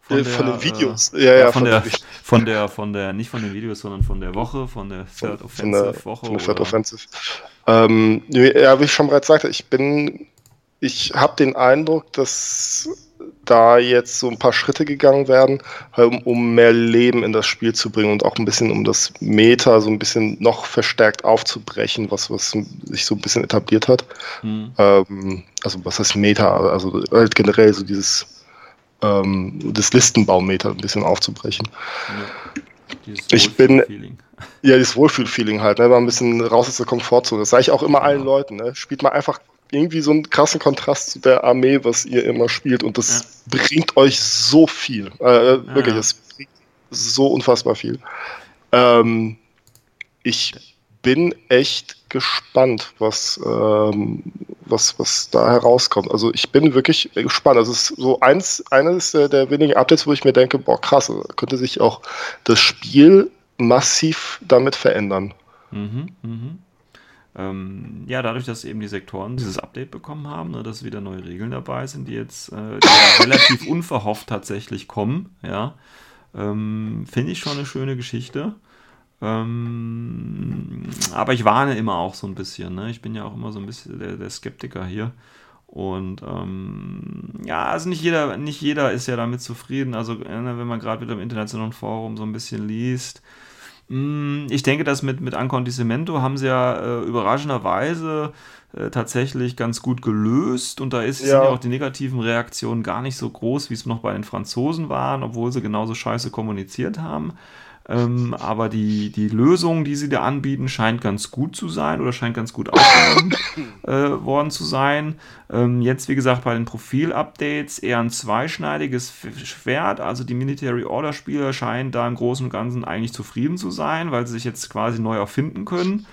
Von, der, von den Videos, äh, ja, ja, von, von, der, von der, von der, nicht von den Videos, sondern von der Woche, von der Third Offensive der, Woche. Von der Third Offensive. Ähm, ja, wie ich schon bereits sagte, ich bin ich habe den Eindruck, dass da jetzt so ein paar Schritte gegangen werden, um, um, mehr Leben in das Spiel zu bringen und auch ein bisschen um das Meta so ein bisschen noch verstärkt aufzubrechen, was, was sich so ein bisschen etabliert hat. Mhm. Ähm, also was heißt Meta? Also halt generell so dieses ähm, das Listenbaum-Meta ein bisschen aufzubrechen. Ja. Ich bin ja dieses Wohlfühl-Feeling halt, ne? mal ein bisschen raus aus der Komfortzone. Das sage ich auch immer allen Leuten. Ne? Spielt mal einfach irgendwie so einen krassen Kontrast zu der Armee, was ihr immer spielt. Und das ja. bringt euch so viel. Äh, ja. Wirklich, es bringt so unfassbar viel. Ähm, ich bin echt gespannt, was, ähm, was, was da herauskommt. Also ich bin wirklich gespannt. Also es ist so eins, eines der, der wenigen Updates, wo ich mir denke, boah, krass, könnte sich auch das Spiel massiv damit verändern. Mhm, mhm. Ähm, ja, dadurch, dass eben die Sektoren dieses Update bekommen haben, ne, dass wieder neue Regeln dabei sind, die jetzt äh, die relativ unverhofft tatsächlich kommen, ja, ähm, finde ich schon eine schöne Geschichte. Ähm, aber ich warne immer auch so ein bisschen. Ne? Ich bin ja auch immer so ein bisschen der, der Skeptiker hier. Und ähm, ja, also nicht jeder, nicht jeder ist ja damit zufrieden. Also äh, wenn man gerade wieder im internationalen Forum so ein bisschen liest. Mh, hm, ich denke, dass mit, mit Ancondicimento haben sie ja äh, überraschenderweise äh, tatsächlich ganz gut gelöst. Und da ist, ja. sind ja auch die negativen Reaktionen gar nicht so groß, wie es noch bei den Franzosen waren, obwohl sie genauso scheiße kommuniziert haben. Ähm, aber die, die Lösung, die sie da anbieten, scheint ganz gut zu sein oder scheint ganz gut aufgenommen äh, worden zu sein. Ähm, jetzt, wie gesagt, bei den Profil-Updates eher ein zweischneidiges Schwert. Also die Military Order-Spieler scheinen da im Großen und Ganzen eigentlich zufrieden zu sein, weil sie sich jetzt quasi neu erfinden können.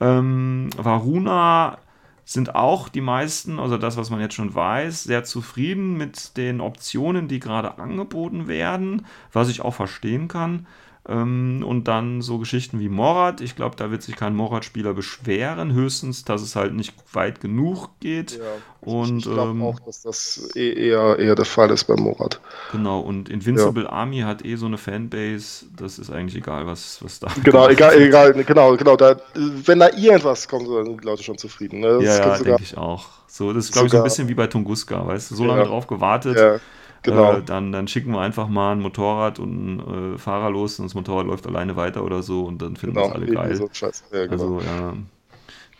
Ähm, Varuna sind auch die meisten, also das, was man jetzt schon weiß, sehr zufrieden mit den Optionen, die gerade angeboten werden, was ich auch verstehen kann. Ähm, und dann so Geschichten wie Morat. Ich glaube, da wird sich kein Morat-Spieler beschweren, höchstens, dass es halt nicht weit genug geht. Ja, und, ich glaube ähm, auch, dass das eh eher, eher der Fall ist bei Morat. Genau, und Invincible ja. Army hat eh so eine Fanbase, das ist eigentlich egal, was, was da Genau, egal, egal, genau, genau. Da, wenn da irgendwas kommt, sind die Leute schon zufrieden. Ne? ja, ja denke ich auch. So, das ist, glaube ich, so ein bisschen wie bei Tunguska, weißt du, so lange drauf gewartet. Ja Genau. Äh, dann, dann schicken wir einfach mal ein Motorrad und ein äh, Fahrer los und das Motorrad läuft alleine weiter oder so und dann finden genau, das alle geil. So ja, genau. Also ja.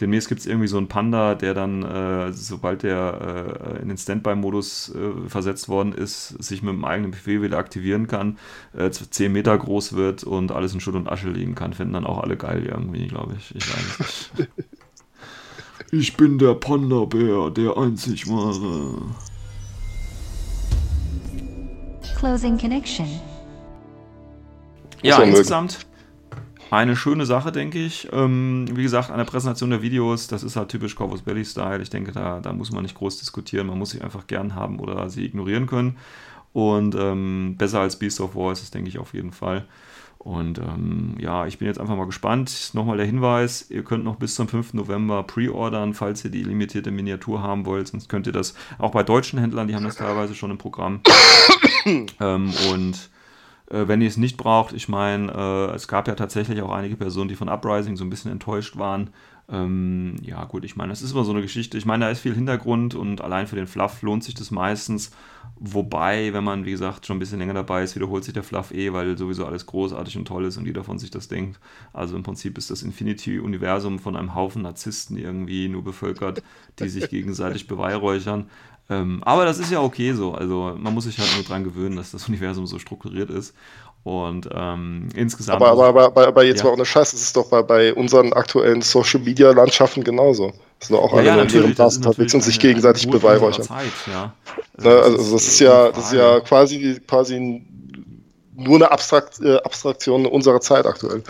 Demnächst gibt es irgendwie so einen Panda, der dann, äh, sobald der äh, in den Standby-Modus äh, versetzt worden ist, sich mit dem eigenen Befehl wieder aktivieren kann, äh, 10 Meter groß wird und alles in Schutt und Asche liegen kann. Finden dann auch alle geil irgendwie, glaube ich. Ich weiß nicht. ich bin der Panda-Bär, der einzig wahre. Closing Connection. Ja, insgesamt eine schöne Sache, denke ich. Ähm, wie gesagt, an der Präsentation der Videos, das ist halt typisch Corvus Belly Style. Ich denke, da, da muss man nicht groß diskutieren. Man muss sie einfach gern haben oder sie ignorieren können. Und ähm, besser als Beast of War ist es, denke ich, auf jeden Fall. Und ähm, ja, ich bin jetzt einfach mal gespannt. Nochmal der Hinweis, ihr könnt noch bis zum 5. November pre-ordern, falls ihr die limitierte Miniatur haben wollt. Sonst könnt ihr das auch bei deutschen Händlern, die haben das teilweise schon im Programm. ähm, und äh, wenn ihr es nicht braucht, ich meine, äh, es gab ja tatsächlich auch einige Personen, die von Uprising so ein bisschen enttäuscht waren. Ähm, ja, gut, ich meine, das ist immer so eine Geschichte. Ich meine, da ist viel Hintergrund und allein für den Fluff lohnt sich das meistens. Wobei, wenn man, wie gesagt, schon ein bisschen länger dabei ist, wiederholt sich der Fluff eh, weil sowieso alles großartig und toll ist und jeder von sich das denkt. Also im Prinzip ist das Infinity-Universum von einem Haufen Narzissten irgendwie nur bevölkert, die sich gegenseitig beweihräuchern. Ähm, aber das ist ja okay so. Also man muss sich halt nur dran gewöhnen, dass das Universum so strukturiert ist. Und ähm, insgesamt. Aber, aber, aber, aber jetzt ja. mal ohne Scheiß, das ist doch bei, bei unseren aktuellen Social Media Landschaften genauso. Das sind doch auch ja, alle ja, in ihrem Tastentablet und sich gegenseitig beweihräuchern. Zeit, ja. Ne, also das, das ist ja, das ist ja quasi, quasi ein nur eine Abstrakt, äh, Abstraktion unserer Zeit aktuell.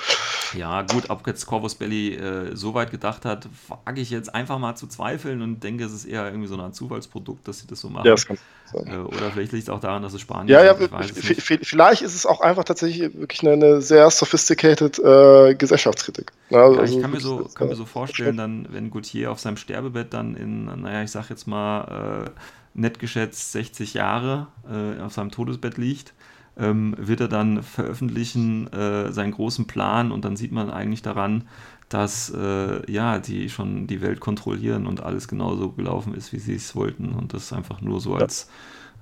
Ja, gut, ob jetzt Corvus Belly äh, so weit gedacht hat, wage ich jetzt einfach mal zu zweifeln und denke, es ist eher irgendwie so ein Zufallsprodukt, dass sie das so machen. Ja, das kann sein. Äh, oder vielleicht liegt es auch daran, dass es Spanien ja, ja, vielleicht ist es auch einfach tatsächlich wirklich eine, eine sehr sophisticated äh, Gesellschaftskritik. Ja, also, ja, ich kann mir, so, kann mir so vorstellen, dann, wenn Gauthier auf seinem Sterbebett dann in, naja, ich sag jetzt mal, äh, nett geschätzt 60 Jahre äh, auf seinem Todesbett liegt, ähm, wird er dann veröffentlichen äh, seinen großen Plan und dann sieht man eigentlich daran, dass äh, ja, die schon die Welt kontrollieren und alles genauso gelaufen ist, wie sie es wollten und das einfach nur so als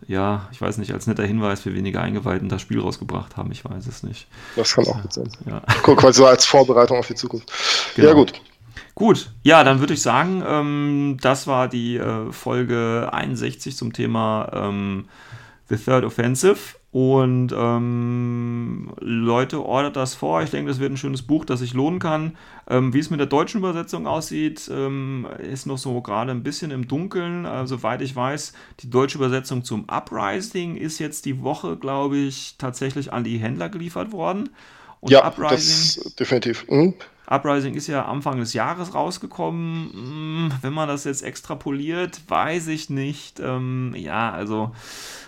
ja, ich weiß nicht, als netter Hinweis für weniger Eingeweihten das Spiel rausgebracht haben, ich weiß es nicht. Das kann auch gut sein. Ja. Guck, quasi so als Vorbereitung auf die Zukunft. Genau. Ja, gut. Gut, ja, dann würde ich sagen, ähm, das war die äh, Folge 61 zum Thema ähm, The Third Offensive. Und ähm, Leute, ordert das vor. Ich denke, das wird ein schönes Buch, das sich lohnen kann. Ähm, wie es mit der deutschen Übersetzung aussieht, ähm, ist noch so gerade ein bisschen im Dunkeln. Äh, soweit ich weiß, die deutsche Übersetzung zum Uprising ist jetzt die Woche, glaube ich, tatsächlich an die Händler geliefert worden. Und ja, Uprising, das definitiv. Mhm. Uprising ist ja Anfang des Jahres rausgekommen. Hm, wenn man das jetzt extrapoliert, weiß ich nicht. Ähm, ja, also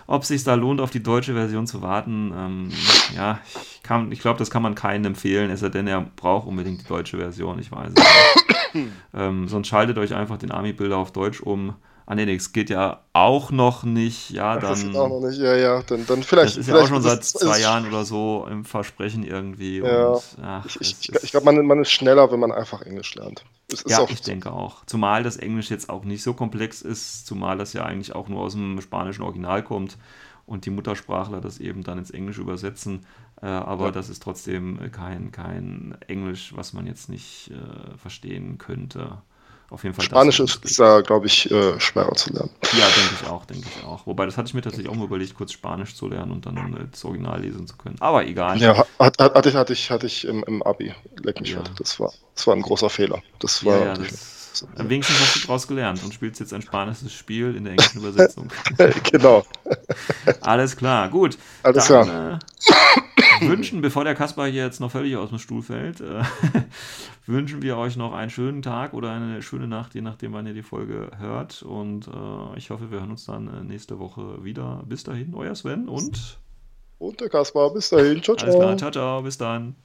ob es sich da lohnt, auf die deutsche Version zu warten, ähm, ja, ich, ich glaube, das kann man keinen empfehlen, es sei denn, er braucht unbedingt die deutsche Version, ich weiß es nicht. ähm, sonst schaltet euch einfach den Army-Bilder auf Deutsch um. Ah, nee, das geht ja auch noch nicht. Ja, dann. Das geht auch noch nicht, ja, ja. Dann, dann vielleicht. Das ist vielleicht ja auch schon seit zwei Jahren oder so im Versprechen irgendwie. Ja. Und, ach, Ich, ich, ich glaube, man, man ist schneller, wenn man einfach Englisch lernt. Ja, ich denke auch. Zumal das Englisch jetzt auch nicht so komplex ist, zumal das ja eigentlich auch nur aus dem spanischen Original kommt und die Muttersprachler das eben dann ins Englische übersetzen. Äh, aber Ja. das ist trotzdem kein, kein Englisch, was man jetzt nicht äh, verstehen könnte. Auf jeden Fall. Spanisch ist, ist da, glaube ich, äh, schwerer zu lernen. Ja, denke ich auch, denke ich auch. Wobei, das hatte ich mir tatsächlich auch mal überlegt, kurz Spanisch zu lernen und dann äh, das Original lesen zu können. Aber egal. Ja, hat, hat, hatte ich, hatte ich, hatte ich im, im Abi. Leck mich Ja. fett. Das war, das war ein großer Fehler. Das Ja, war. ja, das, wenigstens hast du daraus gelernt und spielst jetzt ein spanisches Spiel in der englischen Übersetzung. genau. Alles klar, gut. Alles Dann, klar. Äh, wünschen, bevor der Kaspar hier jetzt noch völlig aus dem Stuhl fällt, äh, wünschen wir euch noch einen schönen Tag oder eine schöne Nacht, je nachdem, wann ihr die Folge hört. Und äh, ich hoffe, wir hören uns dann äh, nächste Woche wieder. Bis dahin, euer Sven und Und der Kaspar, bis dahin. Ciao, alles klar, ciao. ciao, ciao, bis dann.